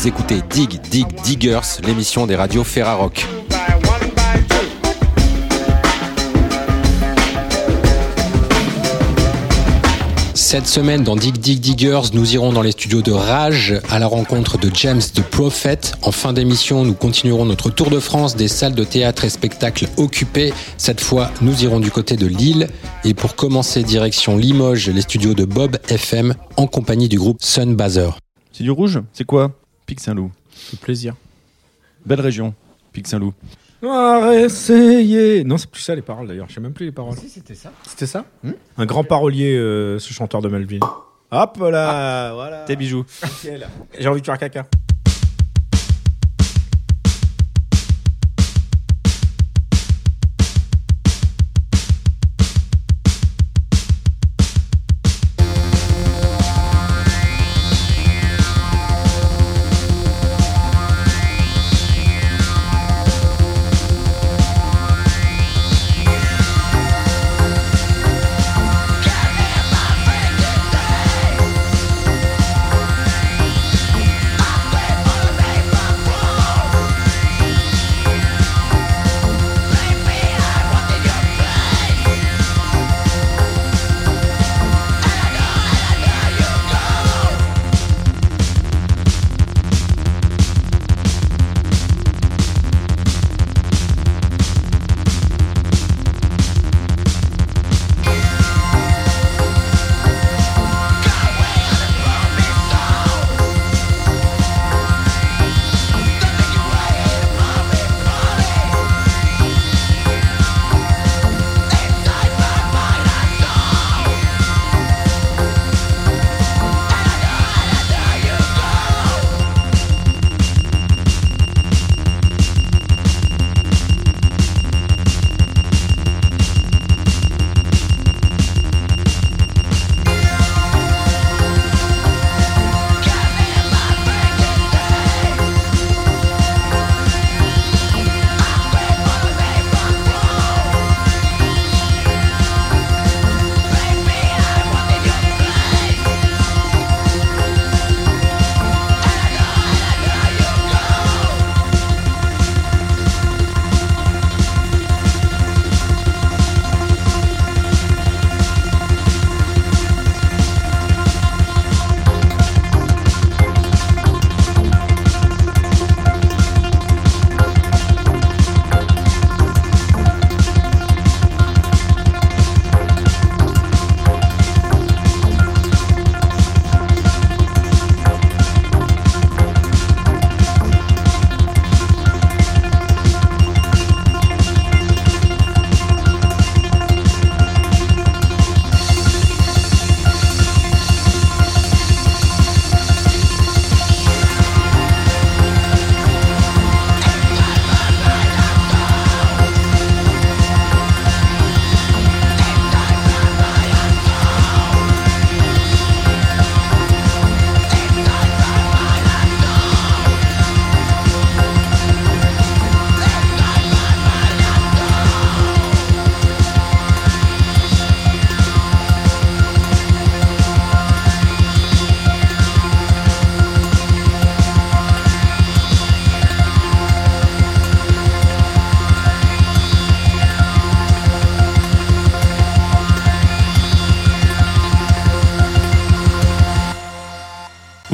Vous écoutez Dig Dig Diggers, l'émission des radios Ferrarock. Cette semaine, dans Dig Dig Diggers, nous irons dans les studios de Rage à la rencontre de James the Prophet. En fin d'émission, nous continuerons notre tour de France des salles de théâtre et spectacles occupées. Cette fois, nous irons du côté de Lille. Et pour commencer, direction Limoges, les studios de Bob FM en compagnie du groupe Sunbazer. C'est du rouge? C'est quoi? Pic Saint-Loup. C'est plaisir. Belle région, Pic Saint-Loup. essayer. Non, c'est plus ça les paroles d'ailleurs. Je sais même plus les paroles. Si, c'était ça. C'était ça Un grand parolier, euh, ce chanteur de Melvin. Hop là, voilà. Tes bijoux. Nickel. J'ai envie de faire caca.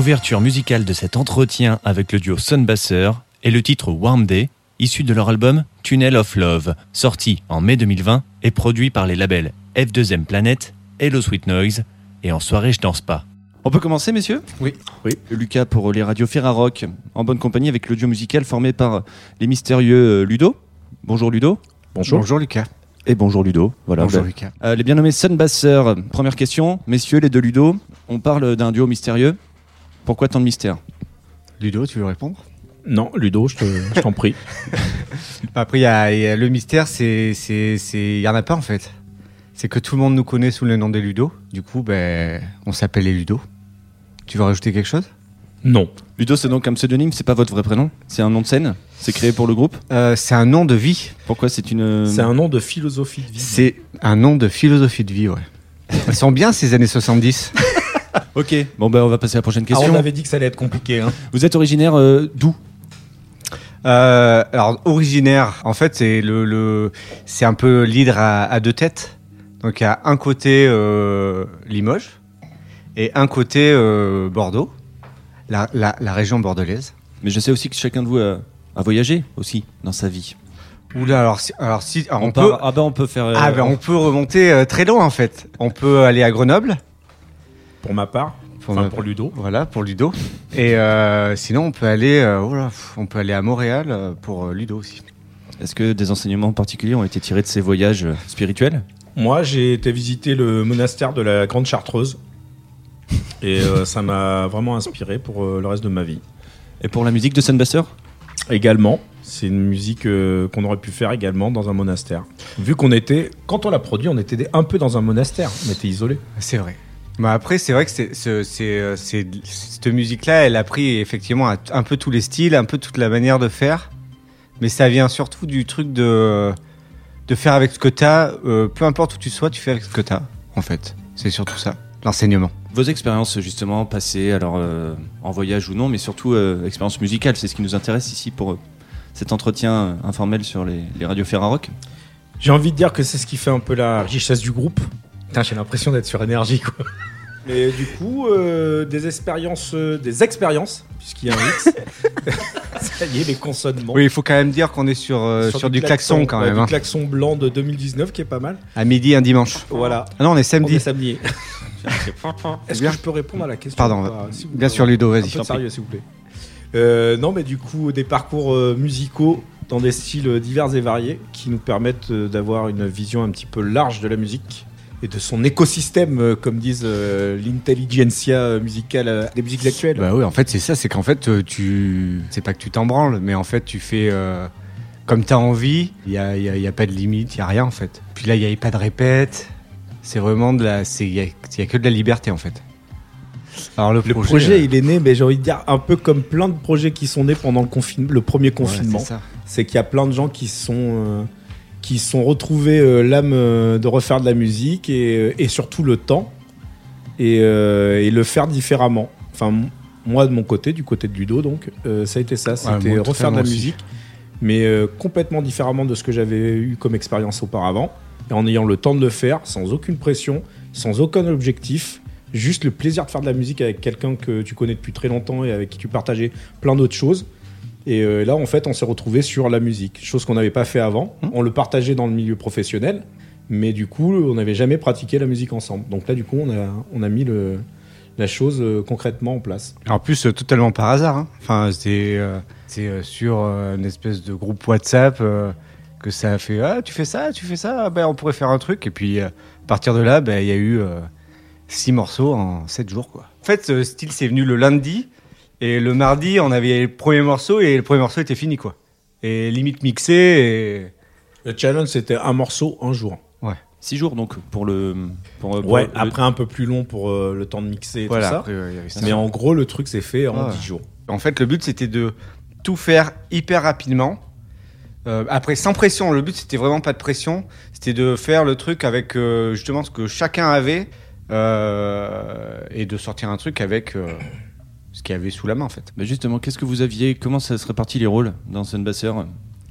Ouverture musicale de cet entretien avec le duo Sunbasser est le titre Warm Day, issu de leur album Tunnel of Love, sorti en mai 2020 et produit par les labels F2M Planet, Hello Sweet Noise et En soirée je danse pas. On peut commencer, messieurs? Oui. Oui. Lucas pour les radios Ferrarock, en bonne compagnie avec le duo musical formé par les mystérieux euh, Ludo. Bonjour Ludo. Bonjour. Bonjour Lucas. Et bonjour Ludo. Voilà. Bonjour Ben, Lucas. euh, les bien nommés Sunbasser. Première question, messieurs les deux Ludo, on parle d'un duo mystérieux. Pourquoi tant de mystère Ludo, tu veux répondre? Non, Ludo, je te- je t'en prie. Après, il y a, il y a le mystère, c'est, c'est, c'est, il y en a pas en fait. C'est que tout le monde nous connaît sous le nom des Ludo. Du coup, ben, on s'appelle les Ludo. Tu veux rajouter quelque chose? Non. Ludo, c'est donc un pseudonyme, c'est pas votre vrai prénom? C'est un nom de scène? C'est créé pour le groupe? Euh, C'est un nom de vie. Pourquoi c'est une. C'est un nom de philosophie de vie. C'est un nom de philosophie de vie, ouais. Elles sont bien ces années 70. Ok, bon bah on va passer à la prochaine Ah, question. on avait dit que ça allait être compliqué. Hein. Vous êtes originaire euh, d'où? Euh, alors originaire, en fait, c'est le, le c'est un peu l'hydre à, à deux têtes. Donc il y a un côté euh, Limoges et un côté euh, Bordeaux, la, la, la région bordelaise. Mais je sais aussi que chacun de vous a, a voyagé aussi dans sa vie. Oula, alors si, alors si alors on, peut, ah bah on peut faire. euh, ah ben on peut remonter euh, très loin en fait. On peut aller à Grenoble. Pour ma part, Pour enfin ma- pour Ludo. Voilà pour Ludo. Et euh, sinon on peut aller, euh, oh on peut aller à Montréal euh, pour Ludo aussi. Est-ce que des enseignements particuliers ont été tirés de ces voyages spirituels? Moi, j'ai été visiter le monastère de la Grande Chartreuse. Et euh, ça m'a vraiment inspiré pour euh, le reste de ma vie. Et pour la musique de Sunbasser Également, c'est une musique euh, qu'on aurait pu faire également dans un monastère. Vu qu'on était, quand on l'a produit, on était un peu dans un monastère. On était isolés. C'est vrai. Mais après, c'est vrai que c'est, c'est, c'est, euh, c'est- cette musique-là, elle a pris effectivement un, un peu tous les styles, un peu toute la manière de faire. Mais ça vient surtout du truc de, de faire avec ce que tu as. peu importe où tu sois, tu fais avec ce que tu as, en fait. C'est surtout ça, l'enseignement. Vos expériences justement passées, alors euh, en voyage ou non, mais surtout euh, expérience musicale, c'est ce qui nous intéresse ici pour euh, cet entretien euh, informel sur les, les radios Ferrarock? J'ai envie de dire que c'est ce qui fait un peu la richesse du groupe. Putain, j'ai l'impression d'être sur énergie, quoi. Mais du coup, euh, des expériences, euh, des expériences, puisqu'il y a un X. Ça y est, les consonnements. Oui, il faut quand même dire qu'on est sur, euh, sur, du klaxon, quand ouais, même. Du hein. klaxon blanc de 2019 qui est pas mal. À midi, un dimanche. Voilà. Ah non, on est On est samedi. samedi. Est-ce que Bien. je peux répondre à la question Pardon, pas, Bien sûr, Ludo, vas-y. sérieux, s'il vous plaît. Euh, non, mais du coup, des parcours euh, musicaux dans des styles divers et variés qui nous permettent euh, d'avoir une vision un petit peu large de la musique et de son écosystème, euh, comme disent euh, l'intelligentsia euh, musicale euh, des musiques actuelles. Bah oui, en fait, c'est ça, c'est qu'en fait, euh, tu. C'est pas que tu t'en branles, mais en fait, tu fais. euh, Comme t'as envie, il n'y a, y a- y a pas de limite, il n'y a rien en fait. Puis là, il n'y a pas de répète. C'est vraiment de la. Il n'y a, y a que de la liberté en fait. Alors le, le projet, projet, il est né, mais j'ai envie de dire, un peu comme plein de projets qui sont nés pendant le, confin- le premier ouais, confinement. c'est c'est qu'il y a plein de gens qui sont qui sont retrouvés euh, l'âme euh, de refaire de la musique et, euh, et surtout le temps et, et le faire différemment. Enfin moi de mon côté, du côté de Ludo donc, euh, ça a été ça, c'était moi, refaire de la aussi. musique, mais euh, complètement différemment de ce que j'avais eu comme expérience auparavant et en ayant le temps de le faire sans aucune pression, sans aucun objectif. Juste le plaisir de faire de la musique avec quelqu'un que tu connais depuis très longtemps et avec qui tu partageais plein d'autres choses. Et euh, là, en fait, on s'est retrouvé sur la musique, chose qu'on n'avait pas fait avant. On le partageait dans le milieu professionnel, mais du coup, on n'avait jamais pratiqué la musique ensemble. Donc là, du coup, on a, on a mis le, la chose euh, concrètement en place. En plus, euh, totalement par hasard. hein. Enfin, c'est euh, sur une espèce de groupe WhatsApp que ça a fait. Ah, tu fais ça, tu fais ça. Ah, Ben, on pourrait faire un truc. Et puis, à partir de là, ben, il y a eu six morceaux en sept jours, quoi. En fait, ce style, c'est venu le lundi. Et le mardi, on avait le premier morceau et le premier morceau était fini, quoi. Et limite mixé. Et... Le challenge, c'était un morceau, un jour. Six jours donc pour le. Pour, pour Ouais, le- après un peu plus long pour euh, le temps de mixer et Voilà. tout ça. après, ouais. Mais en gros, le truc s'est fait en Ouais. 10 jours. En fait, le but, c'était de tout faire hyper rapidement. Euh, après, sans pression. Le but, c'était vraiment pas de pression. C'était de faire le truc avec euh, justement ce que chacun avait euh, et de sortir un truc avec euh, qu'il y avait sous la main, en fait. Bah justement, qu'est-ce que vous aviez Comment ça se répartit les rôles dans Sunbasser?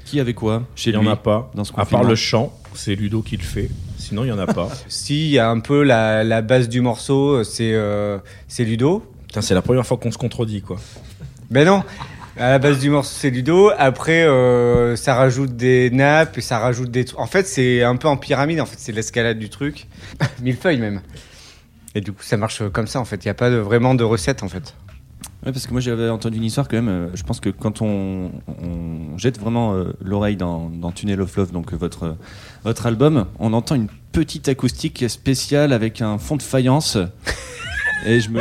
Qui avait quoi chez Il n'y en a pas. dans ce À part le chant, c'est Ludo qui le fait. Sinon, il n'y en a pas. Si, il y a un peu la, la base du morceau, c'est euh, c'est Ludo. Putain, c'est la première fois qu'on se contredit, quoi. Ben non à la base du morceau, c'est Ludo. Après, euh, ça rajoute des nappes et ça rajoute des trucs. En fait, c'est un peu en pyramide. En fait, c'est l'escalade du truc. Millefeuille même. Et du coup, ça marche comme ça. En fait, il n'y a pas de, vraiment de recette. En fait. Ouais, parce que moi j'avais entendu une histoire quand même. euh, je pense que quand on, on jette vraiment euh, l'oreille dans, dans Tunnel of Love, donc euh, votre, votre album, on entend une petite acoustique spéciale avec un fond de faïence. Et je me,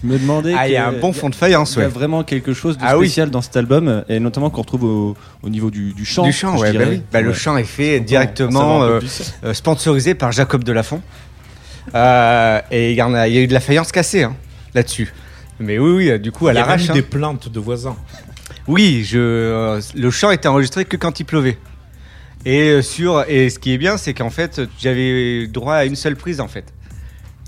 je me demandais. Ah, il y a un bon fond de faïence, Il y a ouais. vraiment quelque chose de Ah oui. spécial dans cet album, et notamment qu'on retrouve au, au niveau du, du chant. Du chant, ouais. bah oui. Bah, Le chant est fait directement, sponsorisé par Jacob Delafont. Et il y en a, il y a eu de la faïence cassée hein, là-dessus. Mais oui, oui, du coup, à Il y a même l'arrache. eu hein. des plaintes de voisins. Oui, je, euh, le chant était enregistré que quand il pleuvait. Et euh, sur et ce qui est bien, c'est qu'en fait, j'avais droit à une seule prise en fait.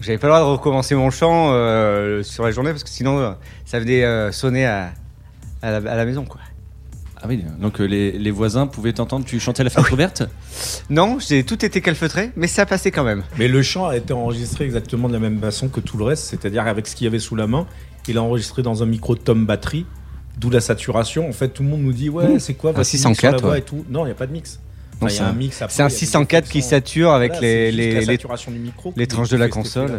J'avais pas le droit de recommencer mon chant euh, sur la journée parce que sinon euh, ça venait euh, sonner à, à, la, à la maison quoi. Ah oui, donc les, les voisins pouvaient t'entendre, tu chantais à la fenêtre ouverte? Non, j'ai tout été calfeutré, mais ça passait quand même. Mais le chant a été enregistré exactement de la même façon que tout le reste, c'est-à-dire avec ce qu'il y avait sous la main. Il a enregistré dans un micro Tom batterie, d'où la saturation. En fait, tout le monde nous dit ouais, c'est quoi Un votre mix 604, sur la voix ouais. et tout. Non, il n'y a pas de mix. Enfin, c'est un mix. après, un il y a des 604 qui sature avec Voilà, les, les, la les- saturation du micro les qui tranches de la console.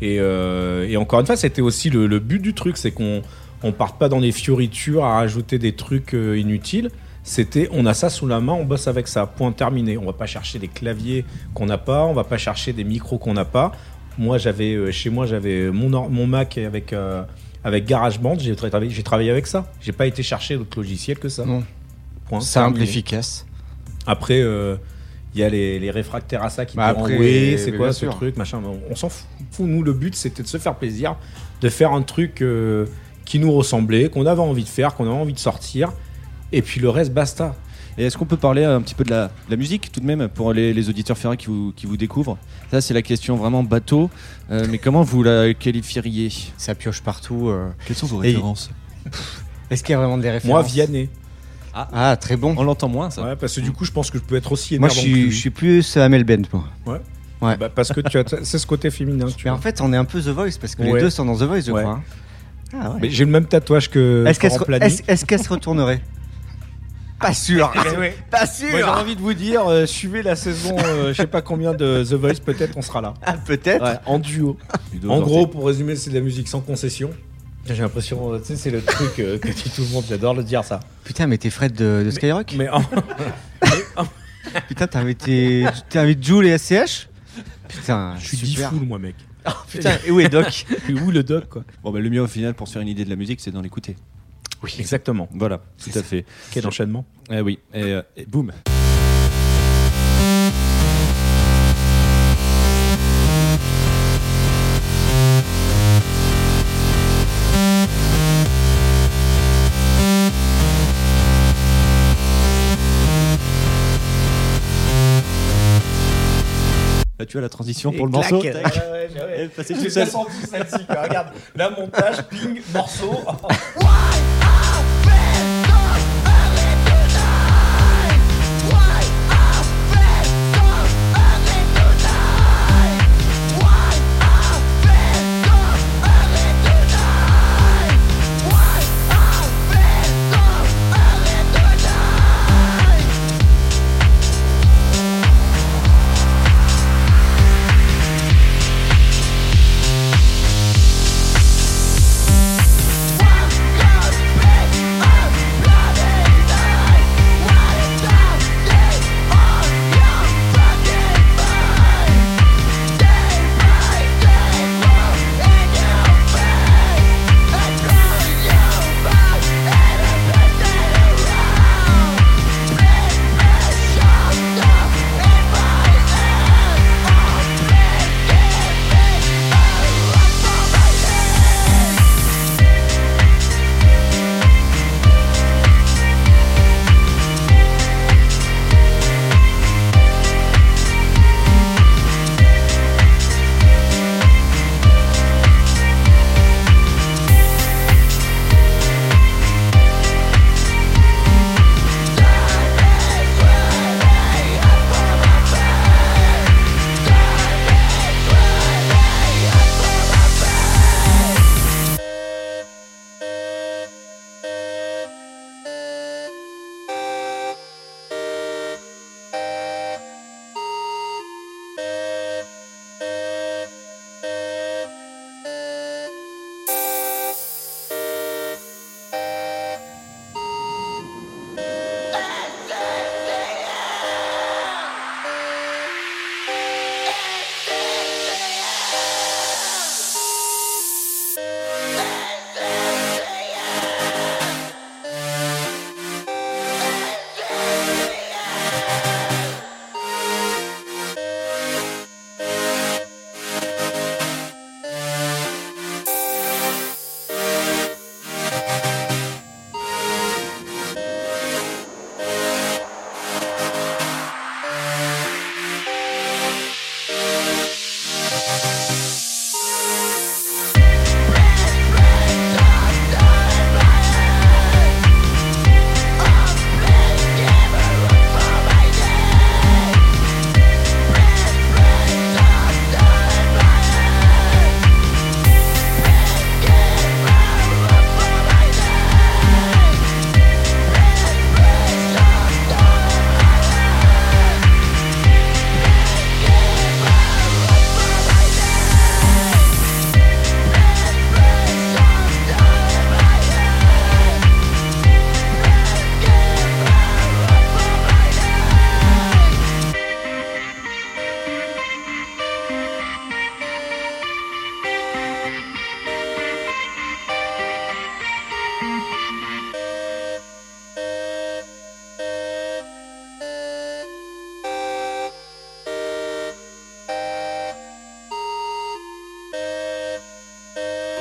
Et, euh, et encore une fois, c'était aussi le, le but du truc, c'est qu'on on parte pas dans des fioritures à rajouter des trucs euh, inutiles. C'était, on a ça sous la main, on bosse avec ça. Point terminé. On va pas chercher des claviers qu'on n'a pas, on va pas chercher des micros qu'on n'a pas. Moi, j'avais euh, chez moi, j'avais mon, or- mon Mac avec euh, avec GarageBand. J'ai travaillé, j'ai travaillé avec ça. J'ai pas été chercher d'autres logiciels que ça. Non. Point. Simple, efficace. Après, euh, il y a les, les réfractaires à ça qui Bah après, oui, c'est quoi ce sûr. truc, machin. On, on s'en fout. Nous, le but, c'était de se faire plaisir, de faire un truc euh, qui nous ressemblait, qu'on avait envie de faire, qu'on avait envie de sortir. Et puis le reste, basta. Et est-ce qu'on peut parler un petit peu de la, de la musique tout de même pour les, les auditeurs ferrés qui vous, qui vous découvrent? Ça, c'est la question vraiment bateau. Euh, mais comment vous la qualifieriez? Ça pioche partout. euh. Quelles sont vos Et- références? Est-ce qu'il y a vraiment des références? Moi, Vianney. Ah, très bon. On l'entend moins, ça. Ouais, parce que du coup, je pense que je peux être aussi Moi, énervant je que suis, lui. je suis plus Amel Bent, moi. ouais. Bah, parce que tu as, c'est ce côté féminin. Tu Mais en vois. fait, on est un peu The Voice parce que Ouais. les deux sont dans The Voice, je Ouais. crois. hein. Ah ouais. Mais j'ai le même tatouage que Est-ce qu'elle se, Florent est-ce- est-ce qu'elle se retournerait? Pas sûr. Pas sûr. Moi, j'ai envie de vous dire, euh, suivez la saison, euh, je sais pas combien de The Voice, peut-être on sera là. Ah, peut-être. Ouais, en duo. Ludo En gros, pour résumer, c'est de la musique sans concession. J'ai l'impression, euh, tu sais, c'est le truc euh, que dit tout le monde, j'adore le dire ça. Putain, mais t'es Fred de, de Skyrock Mais en- Putain, t'as invité, t'as invité Jules et SCH Putain, je suis super. diffoul, moi, mec. Putain, et où est Doc Où le doc, quoi? Bon, bah, le mieux au final pour se faire une idée de la musique, c'est d'en l'écouter. Oui, exactement. Voilà, tout à fait. Quel enchaînement Eh oui, et, euh, et boum. Tu as la transition pour le morceau. Ouais, ouais, ouais. J'ai bien senti celle-ci, quoi. Regarde, là, montage, ping, morceau.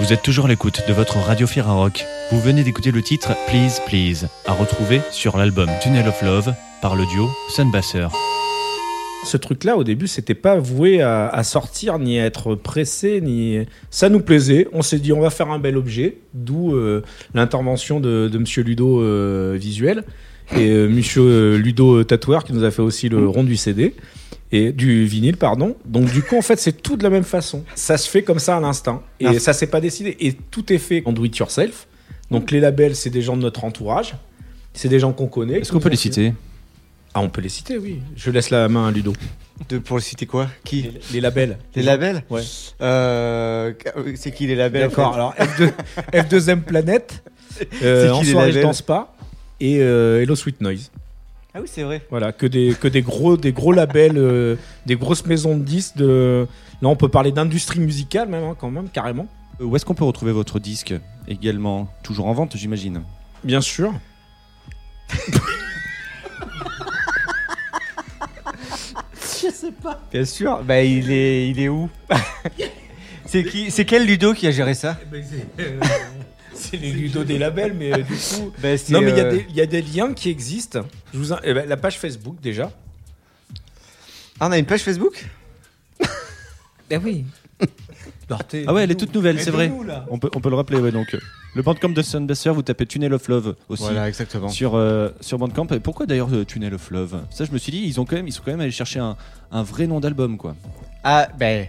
Vous êtes toujours à l'écoute de votre radio Rock. Vous venez d'écouter le titre Please Please, à retrouver sur l'album Tunnel of Love par le duo Sunbasser. Ce truc-là, au début, c'était pas voué à, à sortir, ni à être pressé, ni. Ça nous plaisait. On s'est dit, on va faire un bel objet, d'où euh, l'intervention de, de Monsieur Ludo euh, visuel et euh, Monsieur euh, Ludo tatoueur qui nous a fait aussi le rond du CD et du vinyle, pardon. Donc du coup, en fait, c'est tout de la même façon. Ça se fait comme ça à l'instinct et Ah. ça s'est pas décidé. Et tout est fait en do it yourself. Donc les labels, c'est des gens de notre entourage. C'est des gens qu'on connaît. Est-ce qu'on peut les citer Ah, on peut les citer, oui. Je laisse la main à Ludo. De, pour citer quoi? Qui? Les, les labels. Les labels? Ouais. euh, C'est qui les labels D'accord. Alors F2, F2M Planète. euh, C'est qui en les soirée, je danse pas. Et euh, Hello Sweet Noise. Ah oui, c'est vrai. Voilà, que des, que des gros, des gros labels, euh, des grosses maisons de disques. De... Là, on peut parler d'industrie musicale même, hein, quand même, carrément. Euh, Où est-ce qu'on peut retrouver votre disque également? Toujours en vente, j'imagine. Bien sûr. Bien sûr. Bah, il est, il est où? C'est qui C'est quel Ludo qui a géré ça? C'est les Ludo des labels, mais euh, du coup. C'est, Non, mais il y, a euh, des- il y a des liens qui existent. Je vous in- eh ben, la page Facebook, déjà. Ah, on a une page Facebook? Eh oui. Ah ouais, elle est toute nouvelle, c'est vrai. On peut, on peut le rappeler, ouais, donc. euh, Le Bandcamp de Sunbasser, vous tapez Tunnel of Love aussi. Voilà, exactement. Sur, euh, sur Bandcamp. Et pourquoi d'ailleurs euh, Tunnel of Love? Ça, je me suis dit, ils, ont quand même, ils sont quand même allés chercher un, un vrai nom d'album, quoi. Ah, ben.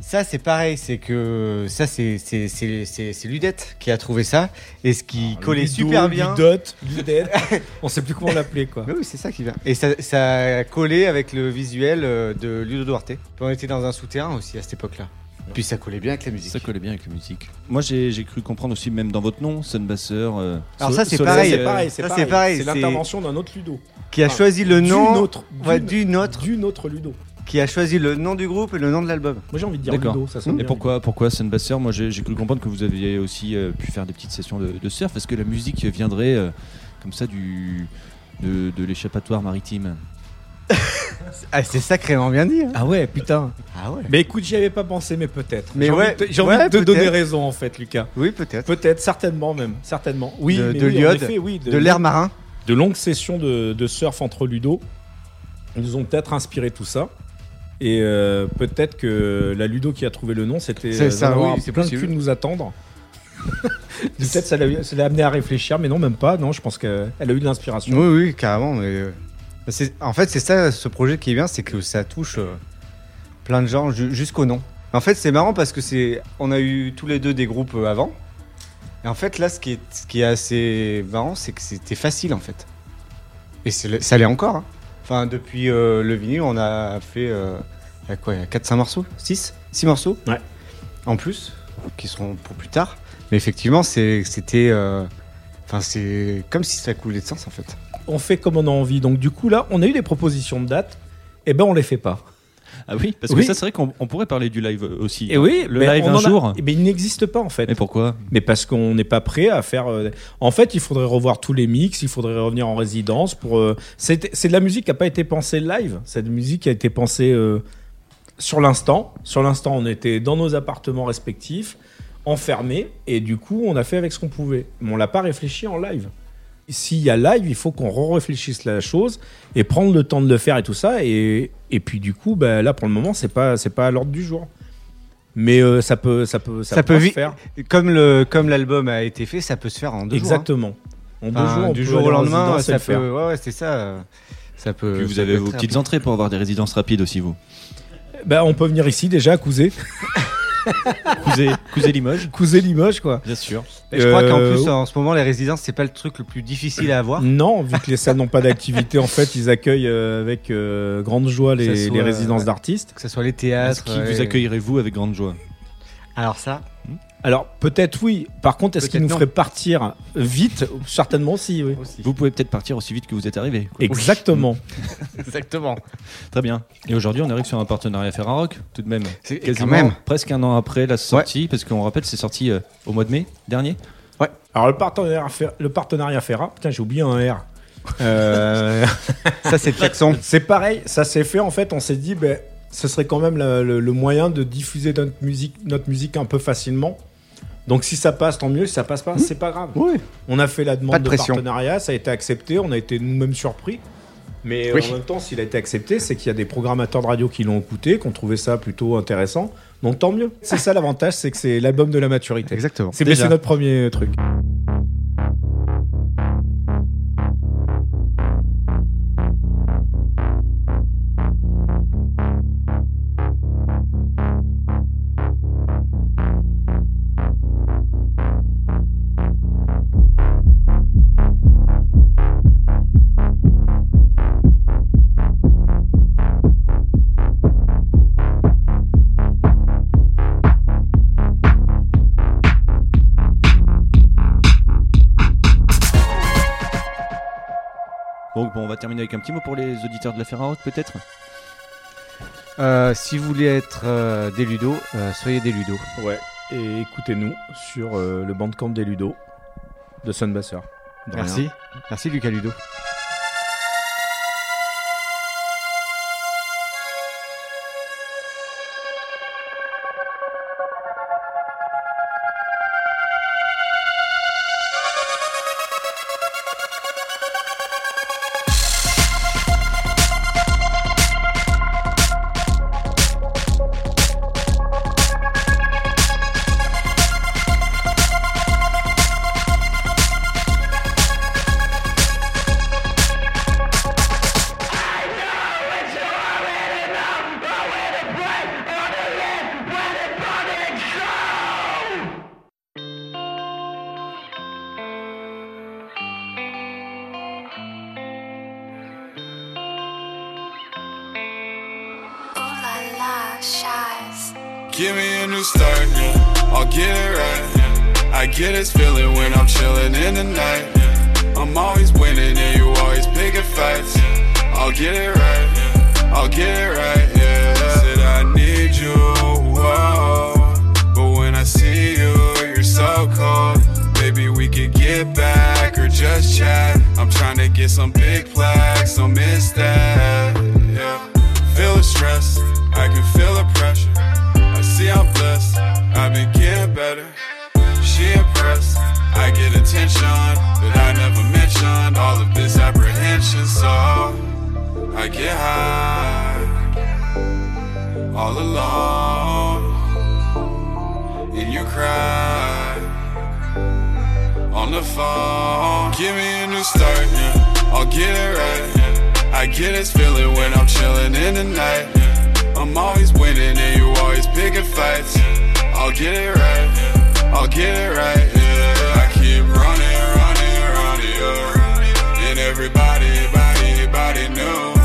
Ça, c'est pareil. C'est que. Ça, c'est c'est- c'est- c'est- c'est Ludette qui a trouvé ça. Et ce qui collait Ludo, super bien. Ludot, Ludette. on sait plus comment l'appeler, quoi. Mais oui, c'est ça qui vient. Et ça, ça a collé avec le visuel euh, de Ludo Duarte. Puis on était dans un souterrain aussi à cette époque-là. Puis ça collait bien avec la musique. Ça collait bien avec la musique. Moi, j'ai j'ai cru comprendre aussi, même dans votre nom, Sunbasser. euh, Alors So- ça, c'est pareil, c'est pareil, c'est ça, pareil. c'est pareil, C'est c'est- l'intervention d'un autre Ludo. Qui a Enfin, choisi le nom. D'une autre, Ouais, d'une- d'une autre. d'une autre Ludo. Qui a choisi le nom du groupe et le nom de l'album. Moi j'ai envie de dire D'accord. Ludo, ça sonne Et bien. pourquoi, pourquoi Sunbasser Moi, j'ai j'ai cru comprendre que vous aviez aussi euh, pu faire des petites sessions de, de surf. Est-ce que la musique viendrait euh, comme ça du, de, de l'échappatoire maritime Ah, c'est sacrément bien dit. hein. Ah ouais, putain. Ah ouais. Mais écoute, j'y avais pas pensé, mais peut-être. Mais J'ai ouais, envie de te- j'ai ouais, envie de te donner raison en fait, Lucas. Oui, peut-être. Peut-être, certainement même, certainement. Oui, de mais de oui, en l'iode, effet, oui, de l'air marin. de longues sessions de, de surf entre Ludo nous ont peut-être inspiré tout ça. Et euh, peut-être que la Ludo qui a trouvé le nom, c'était C'est euh, ça, oui, c'est plein possible. de cul de nous attendre. peut-être ça l'a ça l'a amené à réfléchir, mais non, même pas. Non, je pense qu'elle a eu de l'inspiration. Oui, oui, carrément. Mais euh, en fait, c'est ça, ce projet qui est bien, c'est que ça touche plein de gens ju- jusqu'au nom. En fait, c'est marrant parce que c'est, on a eu tous les deux des groupes avant. Et en fait, là, ce qui est, ce qui est assez marrant, c'est que c'était facile en fait. Et ça l'est encore. hein. Enfin, depuis euh, le vinyle, on a fait euh, il y a quoi, il y a 4-5 morceaux? 6 6 morceaux? Ouais. En plus, qui seront pour plus tard. Mais effectivement, c'est- c'était. euh, Enfin, c'est comme si ça coulait de sens en fait. On fait comme on a envie. Donc du coup là, on a eu des propositions de date. Et ben on les fait pas. Ah oui, parce Oui. que ça, c'est vrai qu'on on pourrait parler du live aussi. Et oui, le mais live un a- jour. Eh ben, il n'existe pas en fait. Mais pourquoi? Mais parce qu'on n'est pas prêt à faire. euh, En fait, il faudrait revoir tous les mix, il faudrait revenir en résidence pour. euh, C'est de la musique qui n'a pas été pensée live. La musique qui a été pensée euh, sur l'instant. Sur l'instant, on était dans nos appartements respectifs, enfermés, et du coup, on a fait avec ce qu'on pouvait. Mais on l'a pas réfléchi en live. S'il y a live, il faut qu'on réfléchisse la chose et prendre le temps de le faire et tout ça. Et, et puis du coup, bah, là pour le moment, c'est pas c'est pas à l'ordre du jour. Mais euh, ça peut ça peut ça, Ça peut se faire. Comme le comme l'album a été fait, ça peut se faire en deux Exactement. En jours. deux hein. Enfin, jours, on du peut jour au en lendemain, ça faire. peut. Ouais, ouais, c'est ça. Ça peut. Puis vous ça avez peut vos petites rapide. entrées pour avoir des résidences rapides aussi, vous. Bah, on peut venir ici déjà à Couzé. Cousez Limoges, Couzé Limoges, quoi. bien sûr. Et je crois qu'en Euh, plus, en ce moment, les résidences, c'est pas le truc le plus difficile à avoir. Non, vu que les salles n'ont pas d'activité, en fait, ils accueillent euh, avec euh, grande joie les, soit, les résidences d'artistes. Que ce soit les théâtres. qui vous euh, accueillerez-vous avec grande joie? Alors ça. Alors, peut-être oui. Par contre, est-ce Peut-être nous non. feraient partir vite Certainement aussi, oui. Vous pouvez peut-être partir aussi vite que vous êtes arrivé. Exactement. Exactement. Très bien. Et aujourd'hui, on arrive sur un partenariat Ferrarock, tout de même. C'est Quasiment quand même. presque un an après la sortie, parce qu'on rappelle, c'est sorti euh, au mois de mai dernier. Alors, le partenariat, Fer- le partenariat Ferra, putain, j'ai oublié un R. Euh, Ça, c'est klaxon. C'est pareil, ça s'est fait en fait, on s'est dit, ben, ce serait quand même le, le- le moyen de diffuser notre musique, notre musique un peu facilement. Donc si ça passe, tant mieux. Si ça passe pas, c'est pas grave. Oui. On a fait la Pas demande de partenariat, ça a été accepté, on a été nous-mêmes surpris. Mais euh, Oui. en même temps, s'il a été accepté, c'est qu'il y a des programmateurs de radio qui l'ont écouté, qui ont trouvé ça plutôt intéressant. Donc tant mieux. C'est ça l'avantage, c'est que c'est l'album de la maturité. Exactement. C'est notre premier truc. Terminer avec un petit mot pour les auditeurs de la Ferrarock peut-être Euh, si vous voulez être euh, des Ludo, euh, soyez des Ludo. Ouais. Et écoutez-nous sur euh, le bandcamp des Ludo de Sunbasser. De rien. Merci. Merci Lucas Ludo. Phone. Give me a new start, yeah. I'll get it right. yeah. I get this feeling when I'm chilling in the night. yeah. I'm always winning and you always picking fights. I'll get it right. I'll get it right. Yeah. I keep running, running, running, yeah. and everybody, body, body knew.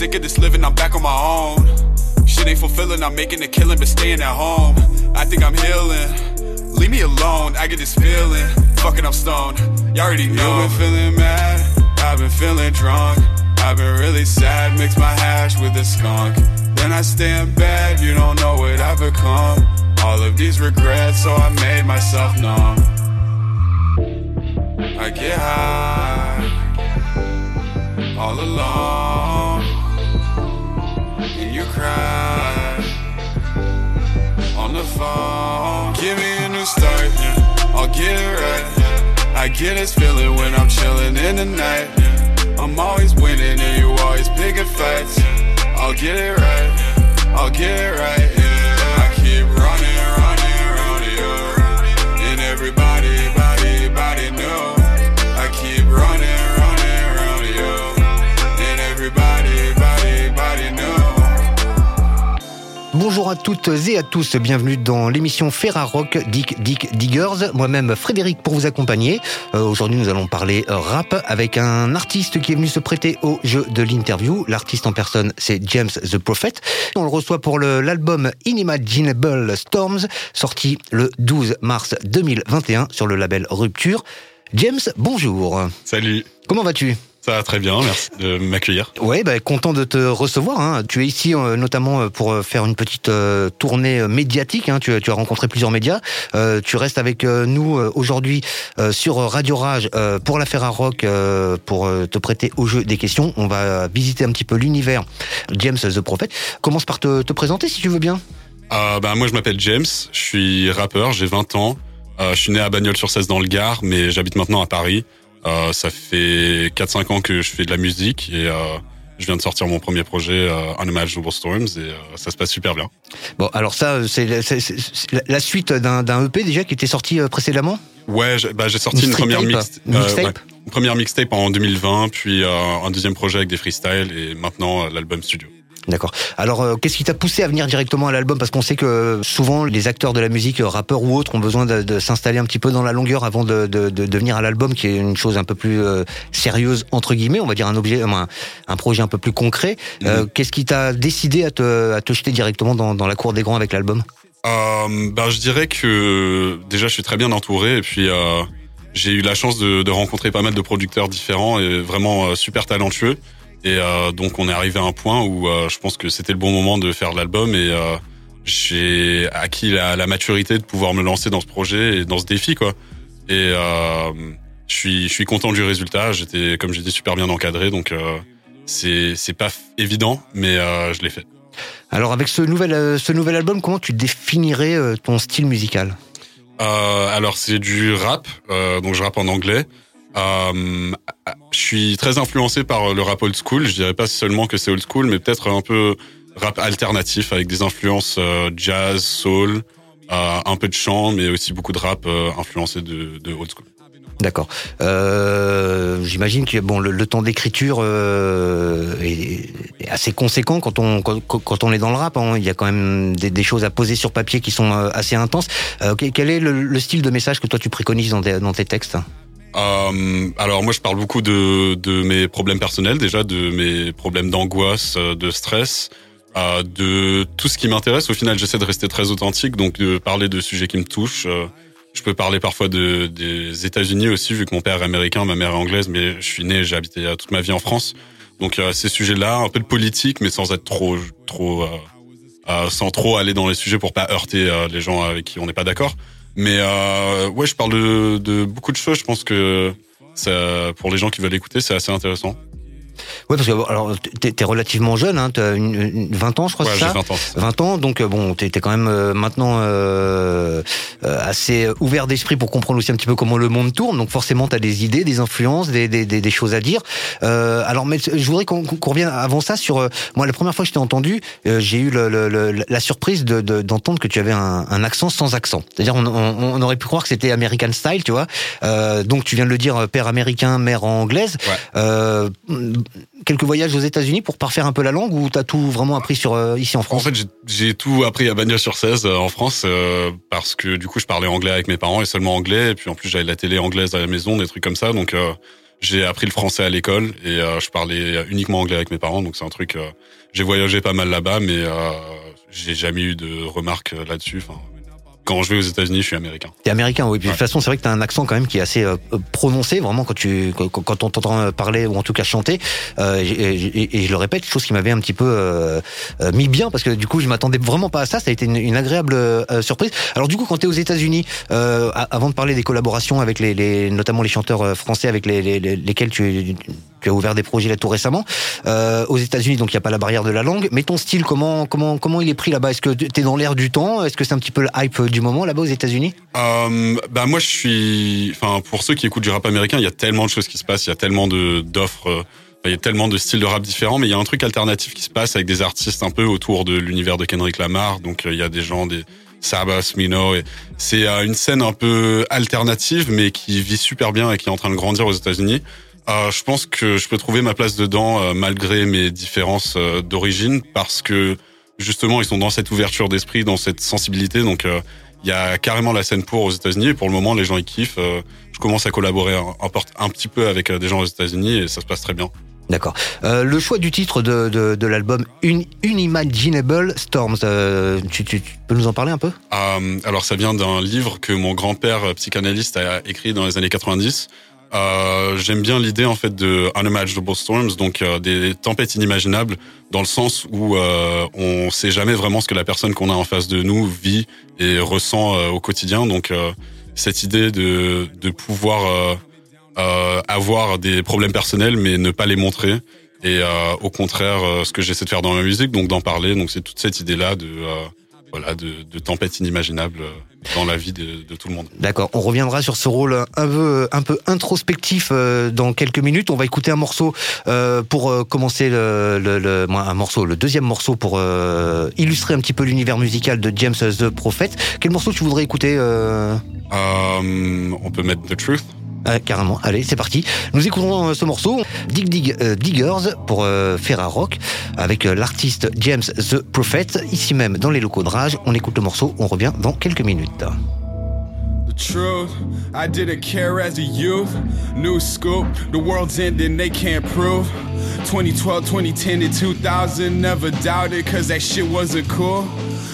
Sick of this living, I'm back on my own. Shit ain't fulfilling, I'm making a killing, but staying at home. I think I'm healing. Leave me alone, I get this feeling. Fucking, I'm stoned. You already know. You've been feeling mad, I've been feeling drunk. I've been really sad, mix my hash with a skunk. Then I stay in bed, you don't know what I've become. All of these regrets, so I made myself numb. I get high, all alone cry on the phone. Give me a new start, yeah. I'll get it right. yeah. I get this feeling when I'm chilling in the night. yeah. I'm always winning and you always picking fights. I'll get it right. I'll get it right. Bonjour à toutes et à tous, bienvenue dans l'émission Ferrarock Dick Dick Diggers. Moi-même Frédéric pour vous accompagner. Euh, Aujourd'hui nous allons parler euh, rap avec un artiste qui est venu se prêter au jeu de l'interview. L'artiste en personne c'est James the Prophet. On le reçoit pour l'album Inimaginable Storms, sorti le 12 mars 2021 sur le label Rupture. James, bonjour. Salut, Comment vas-tu? Ça va très bien, merci de m'accueillir. Ouais, bah, content de te recevoir. Hein. Tu es ici euh, notamment euh, pour euh, faire une petite euh, tournée médiatique. Hein. Tu, tu as rencontré plusieurs médias. Euh, tu restes avec nous aujourd'hui sur Radio Rage pour la Ferra Rock pour te prêter au jeu des questions. On va visiter un petit peu l'univers James the Prophet. Commence par te, te présenter si tu veux bien. Euh, bah, moi, je m'appelle James, je suis rappeur, j'ai 20 ans. Je suis né à Bagnols-sur-Cèze dans le Gard, mais j'habite maintenant à Paris. Euh, ça fait 4-5 ans que je fais de la musique et euh, je viens de sortir mon premier projet, euh, Unimaginable Storms, et euh, ça se passe super bien. Bon, alors ça, euh, c'est la suite d'un d'un EP déjà qui était sorti euh, précédemment. Ouais, j'ai bah, j'ai sorti Une une, première une mixtape une première mixtape en 2020, puis euh, un deuxième projet avec des freestyles et maintenant l'album studio. D'accord. Alors, euh, qu'est-ce qui t'a poussé à venir directement à l'album? Parce qu'on sait que souvent, les acteurs de la musique, euh, rappeurs ou autres, ont besoin de, de s'installer un petit peu dans la longueur avant de, de, venir à l'album, qui est une chose un peu plus euh, sérieuse, entre guillemets, on va dire un objet, un, un projet un peu plus concret. Euh, Qu'est-ce qui t'a décidé à te, à te jeter directement dans, dans la cour des grands avec l'album? Euh, bah, je dirais que déjà je suis très bien entouré et puis euh, j'ai eu la chance de, rencontrer pas mal de producteurs différents et vraiment euh, super talentueux. Et euh, donc on est arrivé à un point où euh, je pense que c'était le bon moment de faire l'album et euh, j'ai acquis la, la maturité de pouvoir me lancer dans ce projet et dans ce défi quoi. Et je suis je suis content du résultat. J'étais comme j'ai dit super bien encadré donc c'est c'est pas évident mais je l'ai fait. Alors, avec ce nouvel, ce nouvel album, comment tu définirais ton style musical? Alors c'est du rap, donc je rappe en anglais. Euh, je suis très influencé par le rap old school. Je dirais pas seulement que c'est old school, mais peut-être un peu rap alternatif avec des influences euh, jazz, soul, euh, un peu de chant, mais aussi beaucoup de rap euh, influencé de, old school. D'accord. Euh, J'imagine que bon, le, temps d'écriture euh, est, assez conséquent quand on quand, on est dans le rap. hein. Il y a quand même des, choses à poser sur papier qui sont euh, assez intenses. Euh, quel est le, le style de message que toi tu préconises dans tes textes? Euh, alors moi je parle beaucoup de, de mes problèmes personnels déjà, de mes problèmes d'angoisse, euh, de stress, euh, de tout ce qui m'intéresse. Au final j'essaie de rester très authentique, donc de parler de sujets qui me touchent. Euh, je peux parler parfois de, des États-Unis aussi, vu que mon père est américain, ma mère est anglaise, mais je suis né, j'ai habité euh, toute ma vie en France. Donc euh, ces sujets-là, un peu de politique, mais sans être trop, trop, sans trop aller dans les sujets pour pas heurter les gens avec qui on n'est pas d'accord. Mais euh, ouais, je parle de, de beaucoup de choses. Je pense que ça, pour les gens qui veulent écouter, c'est assez intéressant. Ouais, parce que alors t'es es relativement jeune, hein, t'as une, une 20 ans, je crois, Ouais, j'ai ça 20 ans. 20 ans, donc euh, bon, t'es es quand même euh, maintenant euh, euh, assez ouvert d'esprit pour comprendre aussi un petit peu comment le monde tourne. Donc forcément, t'as des idées, des influences, des, des, des, des choses à dire. Euh, alors, mais je voudrais qu'on qu'on revienne avant ça sur euh, moi. La première fois que je t'ai entendu, euh, j'ai eu le, le- le- la surprise de- de- d'entendre que tu avais un, un accent sans accent. C'est-à-dire, on, on, on aurait pu croire que c'était American style, tu vois. Euh, donc, tu viens de le dire, père américain, mère anglaise. Ouais. Quelques voyages aux États-Unis pour parfaire un peu la langue ou t'as tout vraiment appris sur euh, ici en En France fait, j'ai- tout appris à Bagnols-sur-Cèze euh, en France euh, parce que du coup, je parlais anglais avec mes parents et seulement anglais. Et puis en plus, j'avais la télé anglaise à la maison, des trucs comme ça. Donc euh, j'ai appris le français à l'école et euh, je parlais uniquement anglais avec mes parents. Donc c'est un truc. euh, j'ai voyagé pas mal là-bas, mais j'ai jamais eu de remarques là-dessus. Quand je vais aux États-Unis, je suis américain. T'es américain, oui. Puis de toute façon, c'est vrai que t'as un accent quand même qui est assez euh, prononcé, vraiment quand tu quand, quand on t'entend euh, parler ou en tout cas chanter. Euh, et, et- et je le répète, chose qui m'avait un petit peu euh, euh, mis bien parce que du coup, je m'attendais vraiment pas à ça. Ça a été une, une agréable euh, surprise. Alors du coup, quand t'es aux États-Unis, euh, avant de parler des collaborations avec les, les notamment les chanteurs euh, français avec les, les- les- lesquels tu, tu as ouvert des projets là tout récemment, euh, aux États-Unis, donc il y a pas la barrière de la langue. Mais ton style, comment comment comment il est pris là-bas? Est-ce que t'es dans l'air du temps? Est-ce que c'est un petit peu le hype du moment là-bas aux États-Unis? Euh, bah moi je suis, enfin pour ceux qui écoutent du rap américain, il y a tellement de choses qui se passent, il y a tellement de d'offres, euh, il y a tellement de styles de rap différents, mais il y a un truc alternatif qui se passe avec des artistes un peu autour de l'univers de Kendrick Lamar. Donc euh, il y a des gens, des Sabas, Smino, et c'est euh, une scène un peu alternative, mais qui vit super bien et qui est en train de grandir aux États-Unis. Euh, je pense que je peux trouver ma place dedans euh, malgré mes différences euh, d'origine parce que justement ils sont dans cette ouverture d'esprit, dans cette sensibilité. Donc il y a carrément la scène pour aux États-Unis et pour le moment les gens ils kiffent. Je commence à collaborer un, un, petit peu avec des gens aux États-Unis et ça se passe très bien. D'accord. Euh, le choix du titre de, de, de l'album Un- Unimaginable Storms, euh, tu, tu, tu peux nous en parler un peu? Euh, alors ça vient d'un livre que mon grand-père psychanalyste a écrit dans les années 90. Euh, J'aime bien l'idée en fait de unimaginable storms, donc euh, des tempêtes inimaginables, dans le sens où euh, on sait jamais vraiment ce que la personne qu'on a en face de nous vit et ressent euh, au quotidien. Donc euh, cette idée de de pouvoir euh, avoir des problèmes personnels mais ne pas les montrer et au contraire ce que j'essaie de faire dans ma musique, donc d'en parler. Donc c'est toute cette idée là de voilà de, de tempête inimaginable euh, dans la vie de, de tout le monde. D'accord, on reviendra sur ce rôle un peu, un peu introspectif euh, dans quelques minutes. On va écouter un morceau euh, pour euh, commencer le, le, le- moi, un morceau, le deuxième morceau pour illustrer un petit peu l'univers musical de James the Prophet. Quel morceau tu voudrais écouter Euh, on peut mettre The Truth. Ah, Carrément, allez, c'est parti. Nous écoutons euh, ce morceau, Dig Dig euh, Diggers pour euh, Rock, avec euh, l'artiste James the Prophet, ici même dans les locaux de Rage. On écoute le morceau, on revient dans quelques minutes. Truth, I didn't care as a youth. New scoop, the world's ending, they can't prove. 2012, 2010, and 2000, never doubted, cause that shit wasn't cool.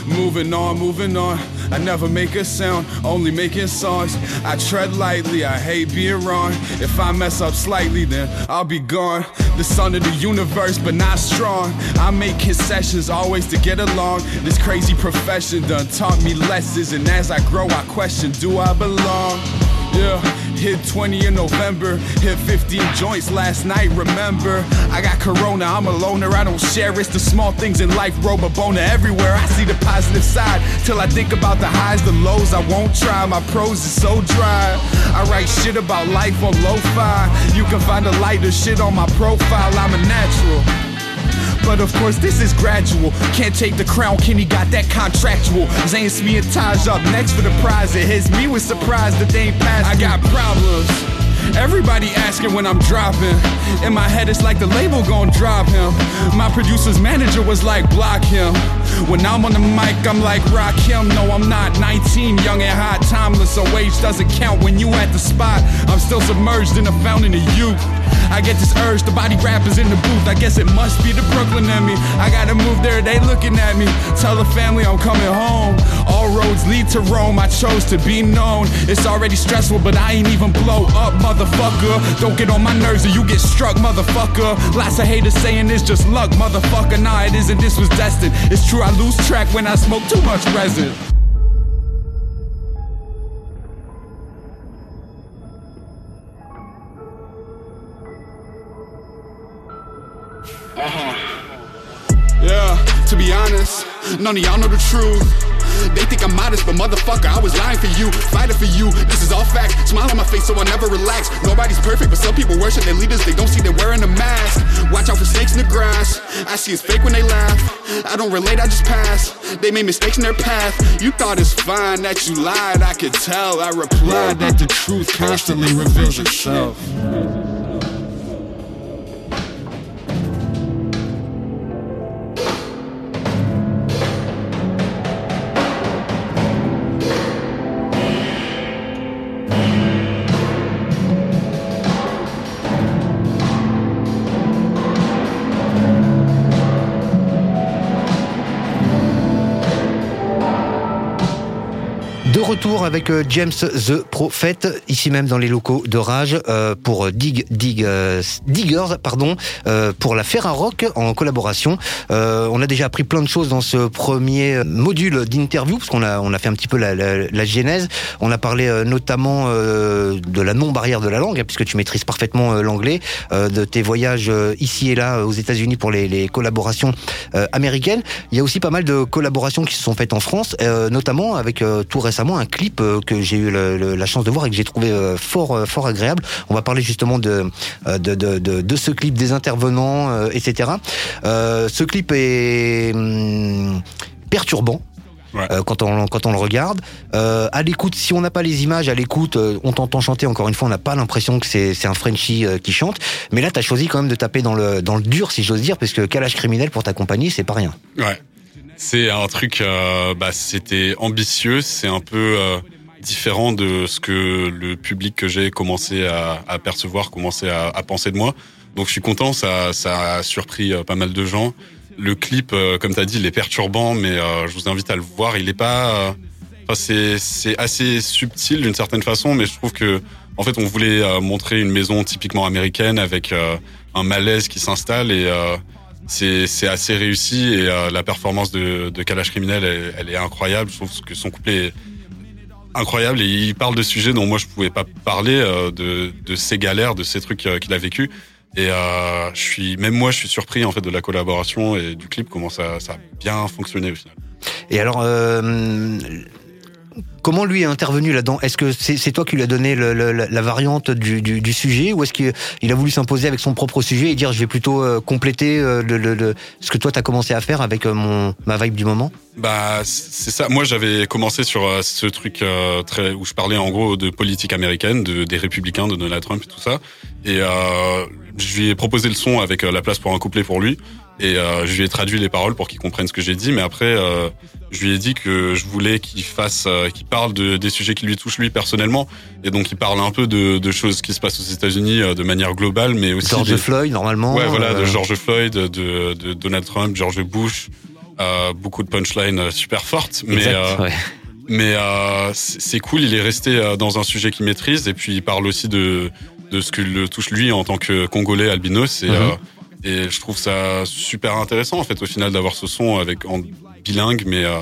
Moving on, moving on. I never make a sound, only making songs. I tread lightly, I hate being wrong. If I mess up slightly, then I'll be gone. The son of the universe, but not strong. I make concessions always to get along. This crazy profession done taught me lessons, and as I grow, I question, do I belong? Yeah, hit 20 in November, hit 15 joints last night, remember. I got corona, I'm a loner, I don't share. It's the small things in life, robe a boner everywhere. I see the positive side till I think about the highs, the lows. I won't try, my prose is so dry. I write shit about life on lo fi. You can find the lighter shit on my profile, I'm a natural. But of course, this is gradual. Can't take the crown, Kenny got that contractual. Zayn Smee and Taj up next for the prize. It hits me with surprise that they ain't passed. I got problems. Everybody asking when I'm dropping. In my head, it's like the label gon' drop him. My producer's manager was like, block him. When I'm on the mic, I'm like, rock him. No, I'm not 19, young and hot, timeless. So age doesn't count when you at the spot. I'm still submerged in the fountain of youth. I get this urge, the body rappers in the booth. I guess it must be the Brooklyn in me. I gotta move there, they looking at me. Tell the family I'm coming home. All roads lead to Rome, I chose to be known. It's already stressful, but I ain't even blow up, motherfucker. Don't get on my nerves or you get struck, motherfucker. Lots of haters saying it's just luck, motherfucker. Nah, it isn't, this was destined. It's true, I lose track when I smoke too much resin. None of y'all know the truth. They think I'm modest, but motherfucker, I was lying for you, fighting for you. This is all facts. Smile on my face so I never relax. Nobody's perfect, but some people worship their leaders. They don't see they're wearing a mask. Watch out for snakes in the grass. I see it's fake when they laugh. I don't relate, I just pass. They made mistakes in their path. You thought it's fine that you lied, I could tell. I replied that the truth constantly reveals itself. Retour avec euh, James the Prophet, ici même dans les locaux de Rage, euh, pour Dig Dig euh, Diggers, pardon, euh, pour la Ferra Rock en collaboration. Euh, on a déjà appris plein de choses dans ce premier module d'interview, parce qu'on a on a fait un petit peu la, genèse. On a parlé euh, notamment euh, de la non-barrière de la langue, hein, puisque tu maîtrises parfaitement euh, l'anglais, euh, de tes voyages euh, ici et là euh, aux États-Unis pour les, collaborations euh, américaines. Il y a aussi pas mal de collaborations qui se sont faites en France, euh, notamment avec euh, tout récemment un clip euh, que j'ai eu le- le- la chance de voir et que j'ai trouvé euh, fort euh, fort agréable. On va parler justement de de, de, de, de ce clip, des intervenants, etc. Euh, ce clip est hum, perturbant. Ouais. euh, quand on quand on le regarde euh, à l'écoute si on n'a pas les images à l'écoute euh, on t'entend chanter encore une fois on n'a pas l'impression que c'est un Frenchie qui chante mais là t'as choisi quand même de taper dans le dans le dur si j'ose dire parce que calage criminel pour t'accompagner c'est pas rien Ouais. C'est un truc, euh, bah, c'était ambitieux, c'est un peu euh, différent de ce que le public que j'ai commencé à, à percevoir, commencé à, à penser de moi. Donc je suis content, ça, ça a surpris euh, pas mal de gens. Le clip, euh, comme tu as dit, il est perturbant, mais je vous invite à le voir. Il est pas, c'est c'est assez subtil d'une certaine façon, mais je trouve que en fait, on voulait montrer une maison typiquement américaine avec un malaise qui s'installe et c'est assez réussi et euh, la performance de de Kalash Criminel, elle, elle est incroyable. Je trouve que son couplet est incroyable et il parle de sujets dont moi je pouvais pas parler euh, de de ses galères, de ces trucs euh, qu'il a vécu. Et euh, je suis même moi, je suis surpris en fait de la collaboration et du clip comment ça ça a bien fonctionné au final. Et alors, euh, comment lui est intervenu là-dedans? Est-ce que c'est toi qui lui as donné la, variante du, sujet ou est-ce qu'il il a voulu s'imposer avec son propre sujet et dire je vais plutôt euh, compléter euh, ce que toi t'as commencé à faire avec euh, ma vibe du moment? Bah c'est ça. Moi j'avais commencé sur ce truc très où je parlais en gros de politique américaine, de des républicains, de Donald Trump et tout ça. Et je lui ai proposé le son avec la place pour un couplet pour lui. Et euh, je lui ai traduit les paroles pour qu'il comprenne ce que j'ai dit. Mais après euh, je lui ai dit que je voulais qu'il fasse, euh, qu'il parle de, des sujets qui lui touchent lui personnellement. Et donc il parle un peu de, de choses qui se passent aux États-Unis euh, de manière globale, mais aussi George des- Floyd normalement Ouais, voilà, de euh, George Floyd, de, de Donald Trump, George Bush, euh, beaucoup de punchlines super fortes, mais exact, euh, ouais. mais c'est cool. Il est resté dans un sujet qu'il maîtrise et puis il parle aussi de de ce que le touche lui en tant que Congolais albinos et Mhm. Et je trouve ça super intéressant en fait au final d'avoir ce son avec en bilingue mais euh,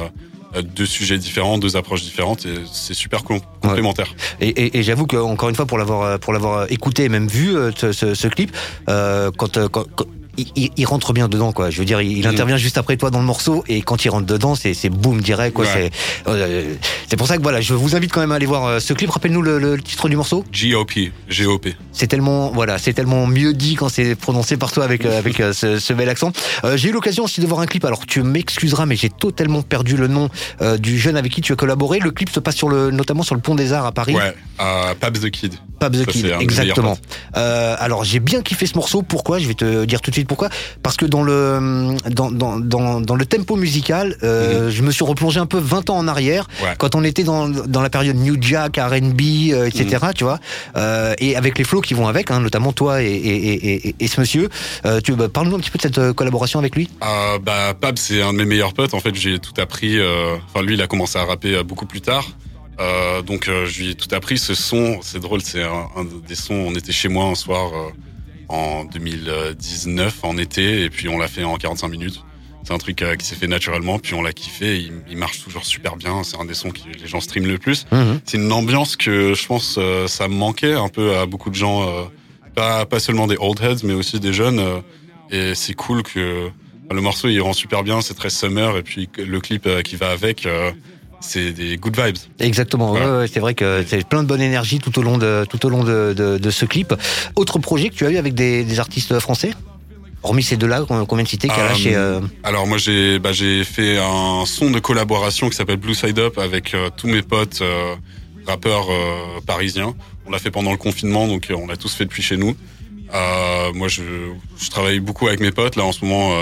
deux sujets différents, deux approches différentes et c'est super com- complémentaire. Et, et, et j'avoue que encore une fois pour l'avoir pour l'avoir écouté et même vu euh, ce, ce, ce clip, euh, quand, euh, quand, quand- il, il- il rentre bien dedans quoi. Je veux dire, il, il Mhm. intervient juste après toi dans le morceau et quand il rentre dedans, c'est c'est boum direct quoi. Ouais. C'est euh, c'est pour ça que voilà, je vous invite quand même à aller voir euh, ce clip. Rappelle-nous le, le titre du morceau. GOP, GOP. C'est tellement voilà, c'est tellement mieux dit quand c'est prononcé par toi avec euh, avec ce, ce bel accent. Euh, j'ai eu l'occasion aussi de voir un clip. Alors tu m'excuseras, mais j'ai totalement perdu le nom euh, du jeune avec qui tu as collaboré. Le clip se passe sur le notamment sur le pont des Arts à Paris. Ouais, euh, Pabs the Kid. The Kid, exactement. Euh, alors j'ai bien kiffé ce morceau. Pourquoi? Je vais te dire tout de suite pourquoi. Parce que dans le dans dans dans, dans le tempo musical, euh, je me suis replongé un peu 20 ans en arrière, Mhm. Ouais. quand on était dans dans la période New Jack, R&B, euh, etc. Mhm. Tu vois, euh, et avec les flows qui vont avec, hein, notamment toi et et, et, et, et ce monsieur. Euh, tu bah, parle-nous un petit peu de cette euh, collaboration avec lui. Euh, bah, Pab, c'est un de mes meilleurs potes. En fait, j'ai tout appris. euh, Enfin, lui, il a commencé à rapper euh, beaucoup plus tard. Euh, donc, euh, je lui ai tout appris. Ce son, c'est drôle, c'est un, un des sons. On était chez moi un soir euh, en 2019, en été, et puis on l'a fait en 45 minutes. C'est un truc euh, qui s'est fait naturellement, puis on l'a kiffé. Il, il marche toujours super bien. C'est un des sons que les gens streament le plus. C'est une ambiance que je pense euh, ça me manquait un peu à beaucoup de gens, euh, pas pas seulement des old heads, mais aussi des jeunes. euh, et c'est cool que le morceau il rend super bien, c'est très summer et puis le clip qui va avec, euh, c'est des good vibes. Exactement. ouais, Voilà. ouais, c'est vrai que c'est plein de bonne énergie tout au long de tout au long de, de, de ce clip. Autre projet que tu as eu avec des, des artistes français? Hormis ces deux-là vient de citer, Kalash Euh, et... euh, Alors moi j'ai bah, j'ai fait un son de collaboration qui s'appelle Blue Side Up avec euh, tous mes potes euh, rappeurs euh, parisiens. On l'a fait pendant le confinement donc euh, on l'a tous fait depuis chez nous. Euh, moi je, je travaille beaucoup avec mes potes là en ce moment.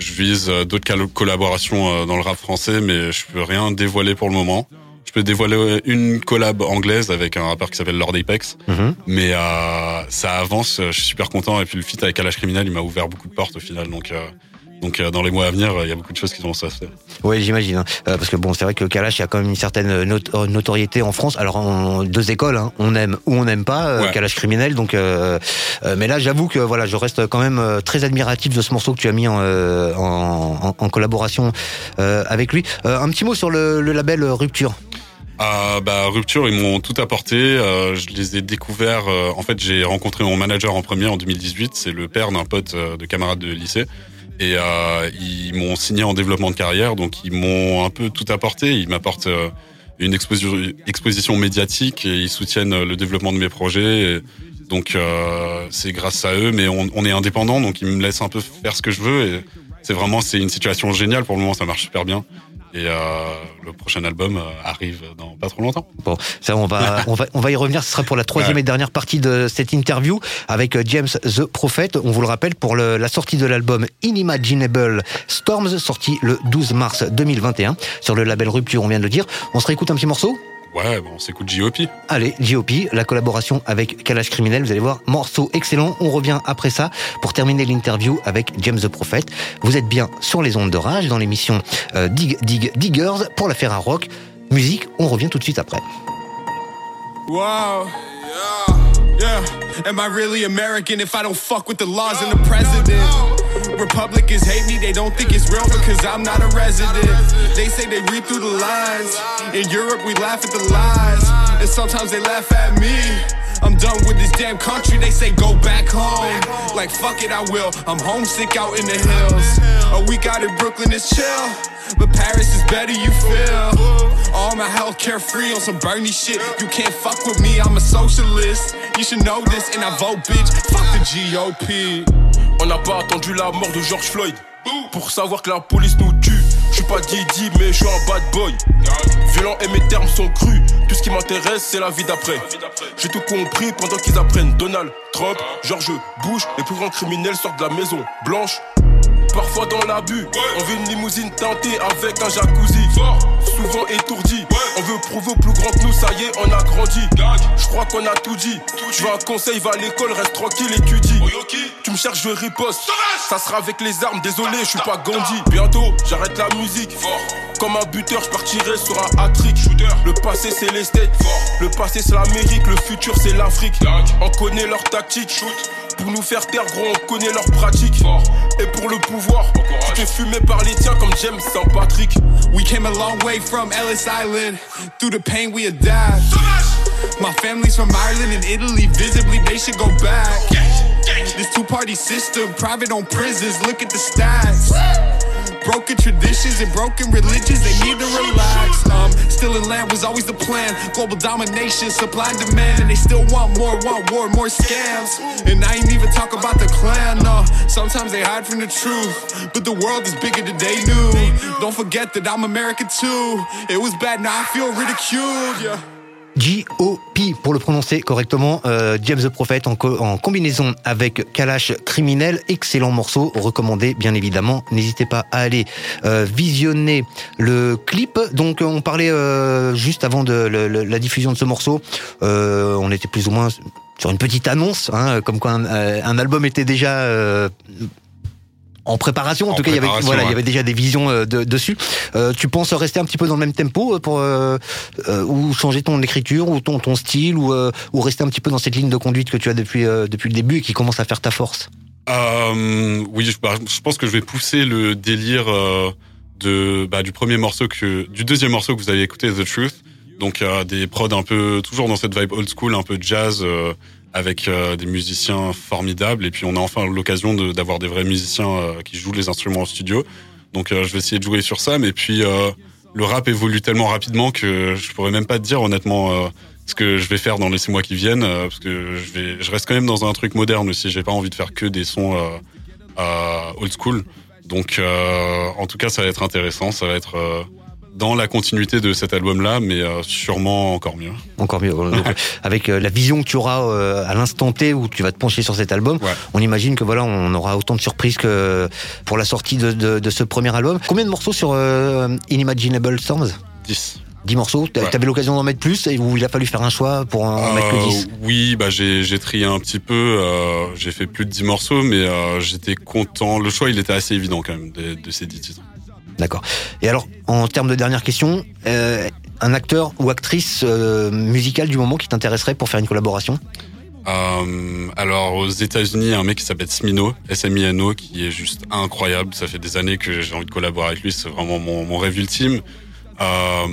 Je vise euh, d'autres collaborations euh, dans le rap français mais je peux rien dévoiler pour le moment. Je peux dévoiler une collab anglaise avec un rappeur qui s'appelle Lord Apex. mhm. Mais euh, ça avance, je suis super content. Et puis le feat avec Kalash Criminel, il m'a ouvert beaucoup de portes au final. Donc, euh, donc euh, dans les mois à venir, euh, il y a beaucoup de choses qui vont se faire. Ouais, j'imagine. hein. Euh, parce que bon, c'est vrai que Kalash a quand même une certaine not- notoriété en France. Alors, en deux écoles, hein. on aime ou on n'aime pas euh, Ouais. Kalash criminel. Donc, euh, euh, mais là, j'avoue que voilà, je reste quand même euh, très admiratif de ce morceau que tu as mis en, euh, en, en- collaboration euh, avec lui. Euh, un petit mot sur le, le label Rupture. Euh, bah, Rupture, ils m'ont tout apporté. Euh, je les ai découverts. euh, en fait, j'ai rencontré mon manager en premier en 2018. C'est le père d'un pote euh, de camarade de lycée. Et euh, ils m'ont signé en développement de carrière. Donc, ils m'ont un peu tout apporté. Ils m'apportent euh, une exposition, médiatique et ils soutiennent euh, le développement de mes projets. Et donc, euh, c'est grâce à eux. Mais on, on est indépendant, donc ils me laissent un peu faire ce que je veux. Et c'est vraiment, c'est une situation géniale. Pour le moment, ça marche super bien. Et euh, le prochain album euh, arrive dans pas trop longtemps. Bon, ça, on va, on va, on va y revenir. Ce sera pour la troisième Ouais. et dernière partie de cette interview avec euh, James the Prophet. On vous le rappelle pour le- la sortie de l'album Inimaginable Storms, sorti le 12 mars 2021 sur le label Rupture. On vient de le dire. On se réécoute un petit morceau? Ouais, bon, on s'écoute J.O.P. Allez, J.O.P., la collaboration avec Kalash Criminel, vous allez voir, morceau excellent. On revient après ça pour terminer l'interview avec James the Prophet. Vous êtes bien sur les ondes de rage dans l'émission euh, Dig Dig Diggers pour la Ferra Rock. musique. On revient tout de suite après. Wow. Yeah. Yeah. Am I really American if I don't fuck with the laws and the president? Republicans hate me, they don't think it's real because I'm not a resident. They say they read through the lines. In Europe, we laugh at the lies. And sometimes they laugh at me. I'm done with this damn country, they say go back home. Like fuck it, I will. I'm homesick out in the hills. Oh, a week out in Brooklyn is chill. But Paris is better, you feel. All my health care free on some Bernie shit. You can't fuck with me, I'm a socialist. You should know this, and I vote, bitch. Fuck the GOP. On n'a pas attendu la mort de George Floyd pour savoir que la police nous tue. Pas Didi, mais je suis un bad boy. Violent et mes termes sont crus. Tout ce qui m'intéresse, c'est la vie d'après. J'ai tout compris pendant qu'ils apprennent. Donald Trump, George Bush, les plus grands criminels sortent de la maison blanche. Parfois dans l'abus, on veut une limousine teintée avec un jacuzzi. Souvent étourdi, on veut prouver au plus grand que nous, ça y est, on a grandi. Je crois qu'on a tout dit. Tu veux un conseil, va à l'école, reste tranquille, étudie. Tu me cherches, je riposte. Ça sera avec les armes, désolé, je suis pas Gandhi. Bientôt, j'arrête la musique. Comme un buteur, je partirai sur un hat-trick. Le passé, c'est les States. Le passé, c'est l'Amérique. Le futur, c'est l'Afrique. On connaît leur tactique. Pour nous faire taire, gros, on connaît leurs pratiques. Et pour le pouvoir, t'es fumé par les tiens comme Saint-Patrick. We came a long way from Ellis Island. Through the pain, we adapt. My family's from Ireland and Italy. Visibly, they should go back. This two party system, private on prisons. Look at the stats. Broken traditions and broken religions, they need to relax. Um, still in land was always the plan. Global domination, supply and demand, and they still want more, want war, more scams. And I ain't even talk about the clan, no. Sometimes they hide from the truth, but the world is bigger than they knew. Don't forget that I'm American too. It was bad, now I feel ridiculed, yeah. G.O.P. pour le prononcer correctement, euh, James the Prophet en, en combinaison avec Kalash Criminel, excellent morceau, recommandé bien évidemment. N'hésitez pas à aller euh, visionner le clip. Donc on parlait euh, juste avant de la diffusion de ce morceau, euh, on était plus ou moins sur une petite annonce, hein, comme quoi un, euh, album était déjà euh, en préparation. En, En tout cas, il y avait voilà, il y avait déjà des visions euh, de- dessus. Euh, tu penses rester un petit peu dans le même tempo euh, pour ou changer ton écriture ou ton ton style ou ou rester un petit peu dans cette ligne de conduite que tu as depuis depuis le début et qui commence à faire ta force? Oui, je, bah, je pense que je vais pousser le délire de bah, du premier morceau que du deuxième morceau que vous avez écouté, The Truth. Donc des prods un peu toujours dans cette vibe old school, un peu jazz, avec euh, des musiciens formidables. Et puis on a enfin l'occasion d'avoir des vrais musiciens euh, qui jouent les instruments en studio. Donc euh, je vais essayer de jouer sur ça. Mais puis euh, le rap évolue tellement rapidement que je pourrais même pas te dire honnêtement. euh, ce que je vais faire dans les six mois qui viennent, euh, parce que je vais, je reste quand même dans un truc moderne aussi. J'ai pas envie de faire que des sons old school. Donc, en tout cas, ça va être intéressant. Ça va être dans la continuité de cet album-là, mais euh, sûrement encore mieux. Encore mieux. Donc, avec euh, la vision que tu auras euh, à l'instant T où tu vas te pencher sur cet album, Ouais. on imagine que voilà, on aura autant de surprises que pour la sortie de, de, de ce premier album. Combien de morceaux sur euh, Inimaginable Storms 10. 10 morceaux. T'a- Ouais. T'avais l'occasion d'en mettre plus où il a fallu faire un choix pour en mettre que Euh, 10 oui, bah j'ai j'ai trié un petit peu. euh, j'ai fait plus de 10 morceaux, mais euh, j'étais content. Le choix, il était assez évident quand même de, de ces 10 titres. D'accord. Et alors, en termes de dernière question, euh, un acteur ou actrice euh, musicale du moment qui t'intéresserait pour faire une collaboration? Euh, alors aux États-Unis, un mec qui s'appelle Smino, S-M-I-N-O, qui est juste incroyable. Ça fait des années que j'ai envie de collaborer avec lui. C'est vraiment mon, mon rêve ultime. Euh,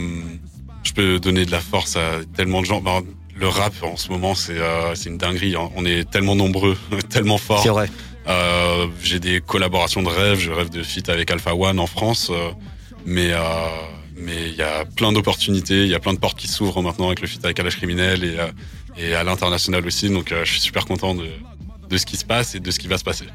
je peux donner de la force à tellement de gens. Ben, le rap en ce moment, c'est euh, une dinguerie. hein. On est tellement nombreux, tellement forts. C'est vrai. Euh, j'ai des collaborations de rêve. Je rêve de feat avec Alpha One en France, euh, mais euh, mais il y a plein d'opportunités. Il y a plein de portes qui s'ouvrent maintenant avec le feat avec Alage Criminel et euh, et à l'international aussi. Donc euh, je suis super content de de ce qui se passe et de ce qui va se passer.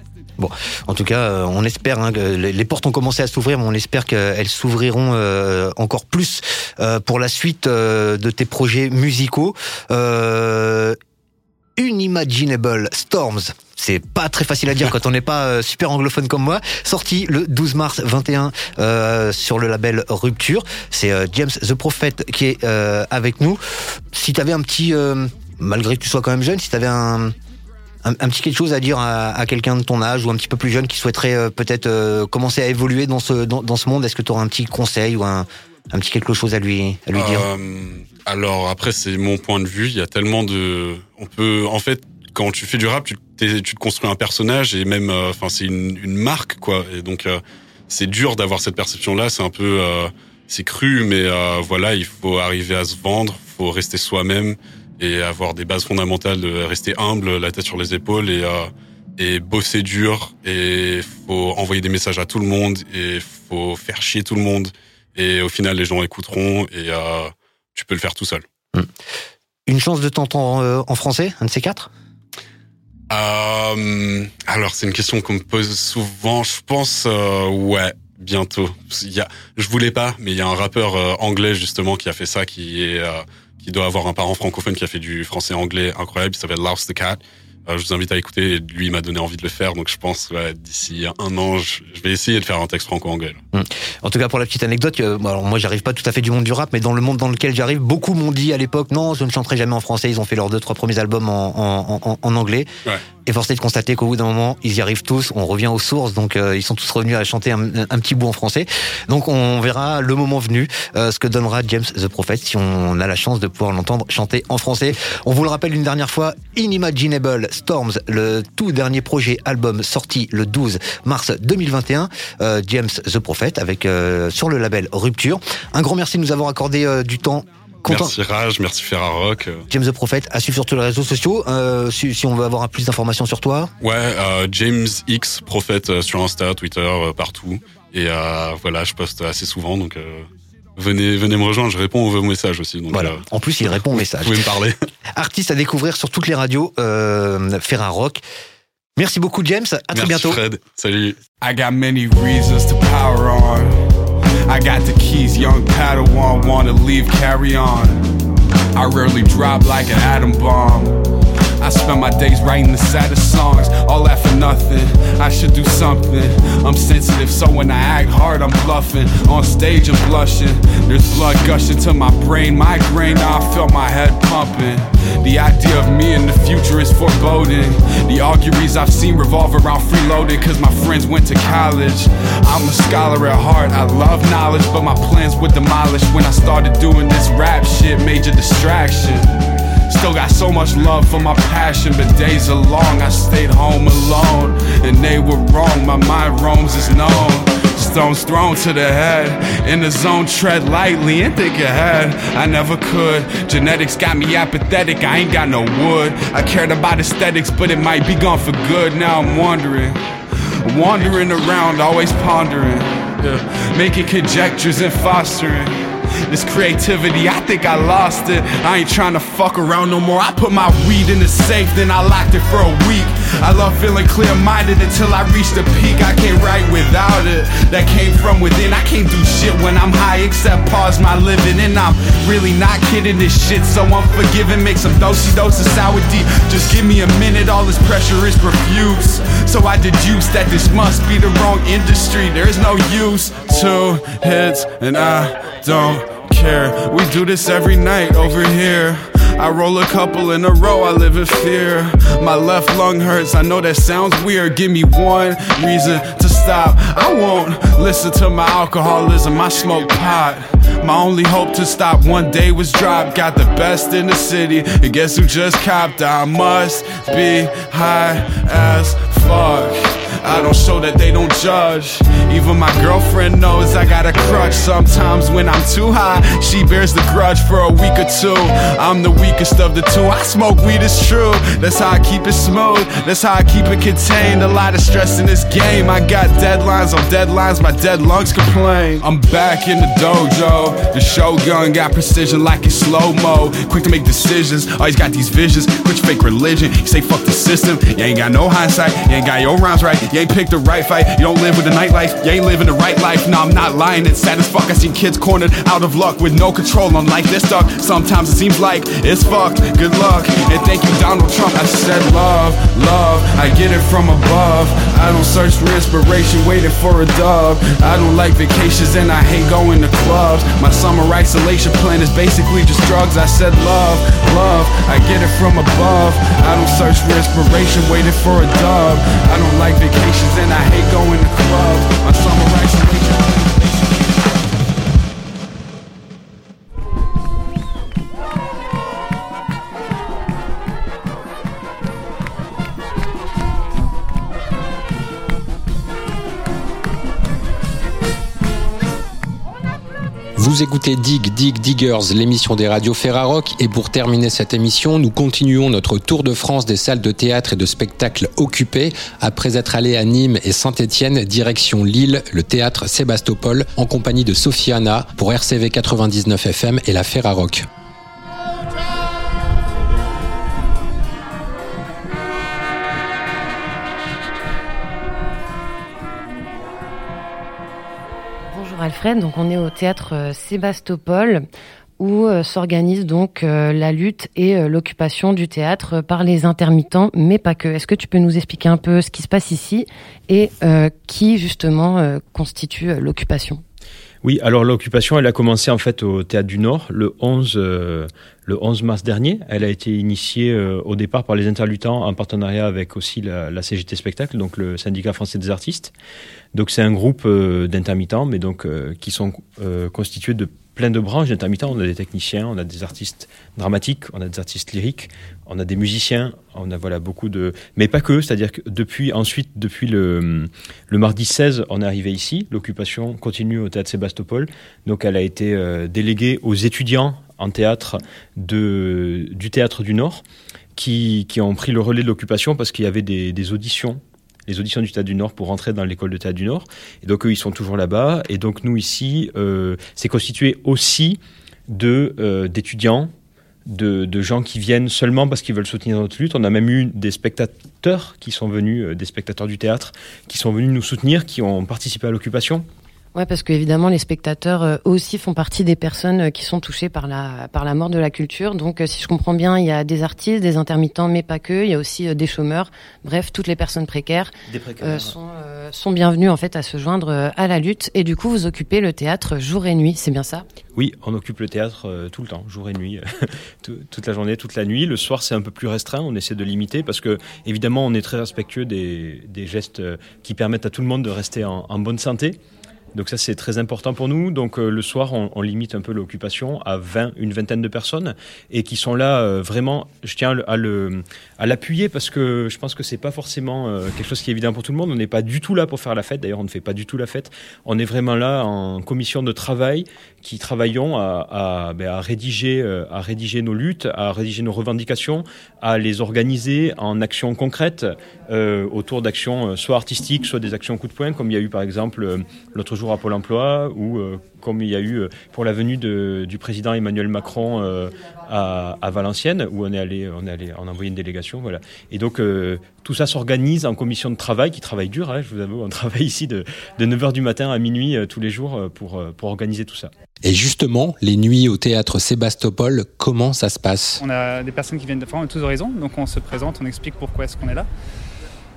En tout cas, euh, on espère hein, que les portes ont commencé à s'ouvrir, mais on espère qu'elles s'ouvriront euh, encore plus euh, pour la suite euh, de tes projets musicaux. Unimaginable Storms. C'est pas très facile à dire quand on n'est pas euh, super anglophone comme moi. Sorti le 12 mars 21 euh, sur le label Rupture. C'est euh, James the Prophet qui est euh, avec nous. Si t'avais un petit, euh, malgré que tu sois quand même jeune, si t'avais un, un, un petit quelque chose à dire à, à quelqu'un de ton âge ou un petit peu plus jeune qui souhaiterait euh, peut-être euh, commencer à évoluer dans ce dans, dans ce monde, est-ce que tu un petit conseil ou un un petit quelque chose à lui, à lui dire? Alors après, c'est mon point de vue. Il y a tellement de, on peut, en fait, quand tu fais du rap, tu, tu te construis un personnage et même, euh, enfin, c'est une, marque, quoi. Et donc, euh, c'est dur d'avoir cette perception-là. C'est un peu, euh, c'est cru, mais voilà, il faut arriver à se vendre, faut rester soi-même et avoir des bases fondamentales, rester humble, la tête sur les épaules et bosser dur. Et faut envoyer des messages à tout le monde et faut faire chier tout le monde. Et au final, les gens écouteront et tu peux le faire tout seul. Une chance de t'entendre en français, un de ces quatre? Euh, alors, c'est une question qu'on me pose souvent. Je pense, euh, ouais, bientôt. Il y a, je voulais pas, mais il y a un rappeur euh, anglais justement qui a fait ça, qui est, euh, qui doit avoir un parent francophone qui a fait du français-anglais incroyable. Il s'appelle Louse the Cat. Euh, je vous invite à écouter. Lui, m'a donné envie de le faire. Donc, je pense, ouais, d'ici un an, je, vais essayer de faire un texte franco-anglais. là. En tout cas, pour la petite anecdote, euh, alors moi, j'arrive pas tout à fait du monde du rap, mais dans le monde dans lequel j'arrive, beaucoup m'ont dit à l'époque, non, je ne chanterai jamais en français. Ils ont fait leurs deux, trois premiers albums en, en, en, en anglais. Ouais. Et forcé de constater qu'au bout d'un moment, ils y arrivent tous. On revient aux sources, donc euh, ils sont tous revenus à chanter un, petit bout en français. Donc on verra le moment venu euh, ce que donnera James the Prophet si on a la chance de pouvoir l'entendre chanter en français. On vous le rappelle une dernière fois, Inimaginable Storms, le tout dernier projet album sorti le 12 mars 2021, euh, James the Prophet avec euh, sur le label Rupture. Un grand merci de nous avoir accordé euh, du temps. Content. Merci Rage, merci Ferrarock. James the Prophet, à suivre sur tous les réseaux sociaux. Euh, si, si on veut avoir plus d'informations sur toi, Ouais, euh, James X, prophète euh, sur Insta, Twitter, euh, partout. Et euh, voilà, je poste assez souvent, donc euh, venez, venez me rejoindre. Je réponds aux messages aussi. Donc, voilà. euh, En plus, il répond aux vous messages. pouvez me parler. Artiste à découvrir sur toutes les radios, euh, Ferrarock. Merci beaucoup, James. À très Merci bientôt. Fred. Salut. I got many reasons to power on. I got the keys, young Padawan, wanna leave, carry on. I rarely drop like an atom bomb. I spend my days writing the saddest songs, all that for nothing. I should do something. I'm sensitive, so when I act hard, I'm bluffing. On stage, I'm blushing. There's blood gushing to my brain, migraine. Now I feel my head pumping. The idea of me in the future is foreboding. The auguries I've seen revolve around freeloading, cause my friends went to college. I'm a scholar at heart, I love knowledge, but my plans were demolished when I started doing this rap shit, major distraction. Still got so much love for my passion, but days are long. I stayed home alone, and they were wrong. My mind roams is known. Stones thrown to the head. In the zone, tread lightly and think ahead. I never could. Genetics got me apathetic. I ain't got no wood. I cared about aesthetics, but it might be gone for good. Now I'm wandering, Wandering around, always pondering. Yeah. Making conjectures and fostering. This creativity, I think I lost it. I ain't trying to fuck around no more. I put my weed in the safe, then I locked it for a week. I love feeling clear minded until I reach the peak. I can't write without it. That came from within. I can't do shit when I'm high except pause my living. And I'm really not kidding this shit, so I'm forgiving. Make some dosey dose of sour deep. Just give me a minute, all this pressure is profuse. So I deduce that this must be the wrong industry. There's no use. Two hits, and I don't care. We do this every night over here. I roll a couple in a row, I live in fear. My left lung hurts, I know that sounds weird. Give me one reason to stop. I won't listen to my alcoholism, I smoke pot. My only hope to stop one day was drop. Got the best in the city, and guess who just copped? I must be high as fuck. I don't show that they don't judge. Even my girlfriend knows I got a crutch. Sometimes when I'm too high, she bears the grudge for a week or two. I'm the weakest of the two. I smoke weed, it's true. That's how I keep it smooth. That's how I keep it contained. A lot of stress in this game. I got deadlines on deadlines. My dead lungs complain. I'm back in the dojo. The shogun got precision like it's slow mo. Quick to make decisions. Always got these visions. Quit fake religion. You say fuck the system. You ain't got no hindsight. You ain't got your rhymes right. You ain't picked the right fight. You don't live with the nightlife. You ain't living the right life. No, I'm not lying. It's sad as fuck. I seen kids cornered out of luck with no control on life. They're stuck. Sometimes it seems like it's fucked. Good luck. And thank you, Donald Trump. I said love, love. I get it from above. I don't search for inspiration, waiting for a dove. I don't like vacations and I hate going to clubs. My summer isolation plan is basically just drugs. I said love, love. I get it from above. I don't search for inspiration, waiting for a dove. I don't like vacations and I hate going to clubs. My summer isolation. Vous écoutez Dig Dig Diggers, l'émission des radios Ferrarock. Et pour terminer cette émission, nous continuons notre tour de France des salles de théâtre et de spectacle occupées. Après être allé à Nîmes et Saint-Étienne, direction Lille, le théâtre Sébastopol, en compagnie de Sofiana pour RCV 99 FM et la Ferrarock. Alfred, donc on est au théâtre euh, Sébastopol où euh, s'organise donc euh, la lutte et l'occupation du théâtre par les intermittents, mais pas que. Est-ce que tu peux nous expliquer un peu ce qui se passe ici et qui justement constitue l'occupation? Oui, alors l'occupation, elle a commencé en fait au Théâtre du Nord le 11, euh, le 11 mars dernier. Elle a été initiée euh, au départ par les interluttants en partenariat avec aussi la, CGT Spectacle, donc le syndicat français des artistes. Donc c'est un groupe euh, d'intermittents, mais donc qui sont constitués de plein de branches d'intermittents. On a des techniciens, on a des artistes dramatiques, on a des artistes lyriques, on a des musiciens, on a voilà beaucoup de, mais pas que. C'est-à-dire que depuis ensuite, depuis le le mardi 16, on est arrivé ici. L'occupation continue au théâtre Sébastopol. Donc elle a été euh, déléguée aux étudiants en théâtre de du théâtre du Nord qui qui ont pris le relais de l'occupation parce qu'il y avait des, des auditions les auditions du Théâtre du Nord pour rentrer dans l'école de Théâtre du Nord. Et donc eux, ils sont toujours là-bas. Et donc nous ici, euh, c'est constitué aussi de euh, d'étudiants, de, de gens qui viennent seulement parce qu'ils veulent soutenir notre lutte. On a même eu des spectateurs qui sont venus, euh, des spectateurs du théâtre, qui sont venus nous soutenir, qui ont participé à l'occupation. Ouais, parce que évidemment les spectateurs euh, aussi font partie des personnes euh, qui sont touchées par la par la mort de la culture. Donc euh, si je comprends bien, il y a des artistes, des intermittents, mais pas que. Il y a aussi euh, des chômeurs. Bref, toutes les personnes précaires euh, sont euh, sont bienvenues en fait à se joindre euh, à la lutte. Et du coup, vous occupez le théâtre jour et nuit, c'est bien ça? Oui, on occupe le théâtre euh, tout le temps, jour et nuit, tout- toute la journée, toute la nuit. Le soir, c'est un peu plus restreint, on essaie de limiter parce que, évidemment, on est très respectueux des, des gestes euh, qui permettent à tout le monde de rester en, en bonne santé. Donc ça, c'est très important pour nous. Donc euh, le soir, on, limite un peu l'occupation à 20, une vingtaine de personnes et qui sont là euh, vraiment, je tiens à l'appuyer parce que je pense que c'est pas forcément euh, quelque chose qui est évident pour tout le monde. On n'est pas du tout là pour faire la fête. D'ailleurs, on ne fait pas du tout la fête. On est vraiment là en commission de travail qui travaillons à, à, ben, à rédiger, euh, à rédiger nos luttes, à rédiger nos revendications, à les organiser en actions concrètes euh, autour d'actions euh, soit artistiques, soit des actions coup de poing, comme il y a eu par exemple euh, l'autre jour à Pôle Emploi ou euh, comme il y a eu pour la venue de- du président Emmanuel Macron euh, à, à Valenciennes, où on est allé, on est allé, on a envoyé une délégation, voilà. Et donc tout ça s'organise en commission de travail, qui travaille dur, hein, je vous avoue, on travaille ici de, de 9h du matin à minuit tous les jours pour, pour organiser tout ça. Et justement, les nuits au théâtre Sébastopol, comment ça se passe? On a des personnes qui viennent de enfin, de tous horizons, donc on se présente, on explique pourquoi est-ce qu'on est là.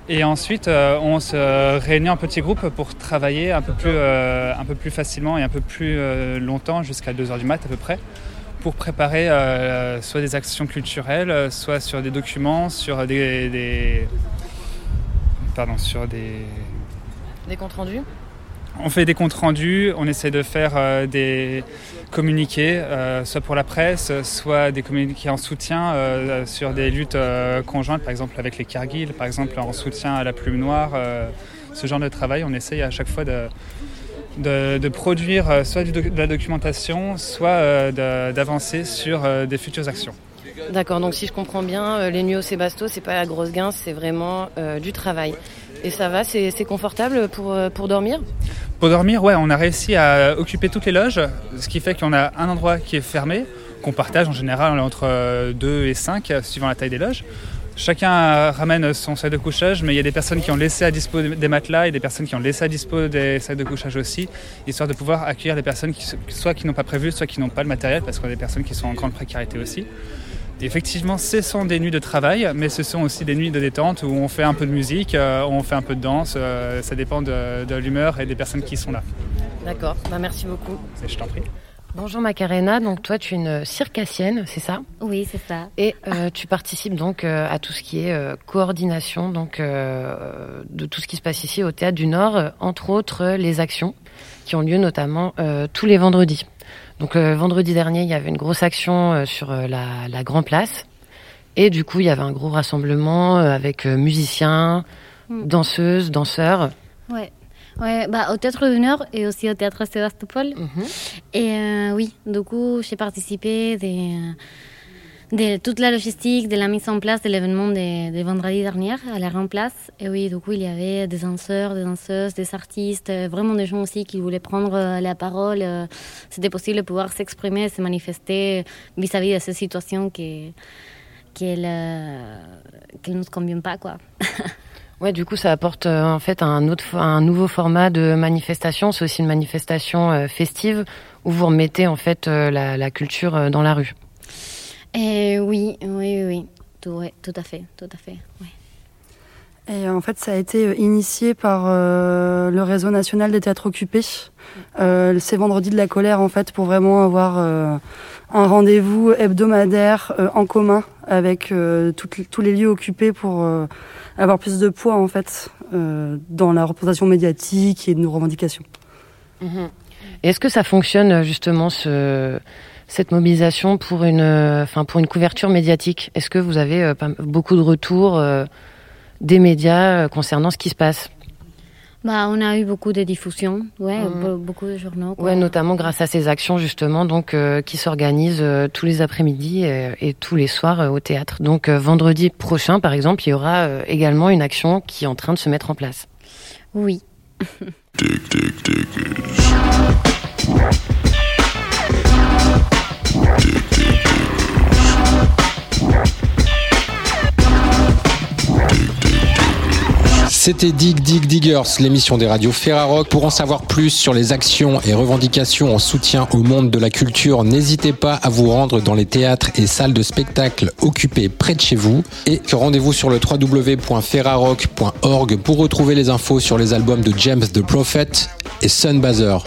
Et ensuite, euh, on se réunit en petits groupes pour travailler un peu plus, euh, un peu plus facilement et un peu plus euh, longtemps, jusqu'à 2h du mat à peu près, pour préparer euh, soit des actions culturelles, soit sur des documents, sur des... des- Pardon, sur des... Des comptes rendus? On fait des comptes rendus, on essaie de faire euh, des communiqués, euh, soit pour la presse, soit des communiqués en soutien euh, sur des luttes conjointes, par exemple avec les Cargill, par exemple en soutien à la plume noire. ce genre de travail, on essaye à chaque fois de, produire soit de la documentation, soit d'avancer sur des futures actions. D'accord, donc si je comprends bien, les nuits au Sébasto, c'est pas la grosse gain, c'est vraiment du travail. Et ça va, c'est confortable pour, euh, pour dormir? Pour dormir, ouais, on a réussi à occuper toutes les loges, ce qui fait qu'on a un endroit qui est fermé, qu'on partage en général entre 2 et 5, suivant la taille des loges. Chacun euh, ramène son sac de couchage, mais il y a des personnes qui ont laissé à dispo des matelas et des personnes qui ont laissé à dispo des sacs de couchage aussi, histoire de pouvoir accueillir des personnes qui, soit qui n'ont pas prévu, soit qui n'ont pas le matériel, parce qu'on a des personnes qui sont en grande précarité aussi. Effectivement, ce sont des nuits de travail, mais ce sont aussi des nuits de détente où on fait un peu de musique, euh, on fait un peu de danse, euh, ça dépend de, de l'humeur et des personnes qui sont là. D'accord, bah merci beaucoup. Je t'en prie. Bonjour Macarena, donc toi tu es une circassienne, c'est ça? Oui, c'est ça. Et euh, tu participes donc euh, à tout ce qui est euh, coordination donc euh, de tout ce qui se passe ici au Théâtre du Nord, entre autres les actions qui ont lieu notamment euh, tous les vendredis. Donc euh, vendredi dernier, il y avait une grosse action euh, sur euh, la, la Grand Place. Et du coup, il y avait un gros rassemblement avec musiciens, Mm. danseuses, danseurs. Ouais. Ouais, bah, au Théâtre Nord et aussi au Théâtre Sébastopol. Et euh, oui, du coup, j'ai participé de, de toute la logistique, de la mise en place de l'événement de, vendredi dernier à la remplace. Et oui, du coup, il y avait des danseurs, des danseuses, des artistes, euh, vraiment des gens aussi qui voulaient prendre euh, la parole. euh, C'était possible de pouvoir s'exprimer, se manifester vis-à-vis de ces situations qui qui ne nous conviennent pas, quoi. Ouais, du coup, ça apporte en fait un autre, un nouveau format de manifestation. C'est aussi une manifestation festive où vous remettez en fait la, culture dans la rue. Et oui, oui, oui, oui. Tout, ouais, tout à fait, tout à fait. ouais. Et en fait, ça a été euh, initié par euh, le réseau national des théâtres occupés. Euh, c'est vendredi de la colère, en fait, pour vraiment avoir euh, un rendez-vous hebdomadaire euh, en commun avec euh, tous les lieux occupés pour euh, avoir plus de poids, en fait, euh, dans la représentation médiatique et de nos revendications. Mhm. Et est-ce que ça fonctionne euh, justement ce, cette mobilisation pour une, euh, enfin pour une couverture médiatique Est-ce que vous avez euh, pas- beaucoup de retours euh, des médias euh, concernant ce qui se passe? Bah, on a eu beaucoup de diffusions, ouais, be- beaucoup de journaux. quoi. Ouais, notamment grâce à ces actions justement, donc euh, qui s'organisent euh, tous les après-midi et tous les soirs euh, au théâtre. Donc euh, vendredi prochain, par exemple, il y aura euh, également une action qui est en train de se mettre en place. Oui. C'était Dig Dig Diggers, l'émission des radios Ferrarock. Pour en savoir plus sur les actions et revendications en soutien au monde de la culture, n'hésitez pas à vous rendre dans les théâtres et salles de spectacle occupés près de chez vous. Et rendez-vous sur le www.ferrarock.org pour retrouver les infos sur les albums de James the Prophet et Sunbazer.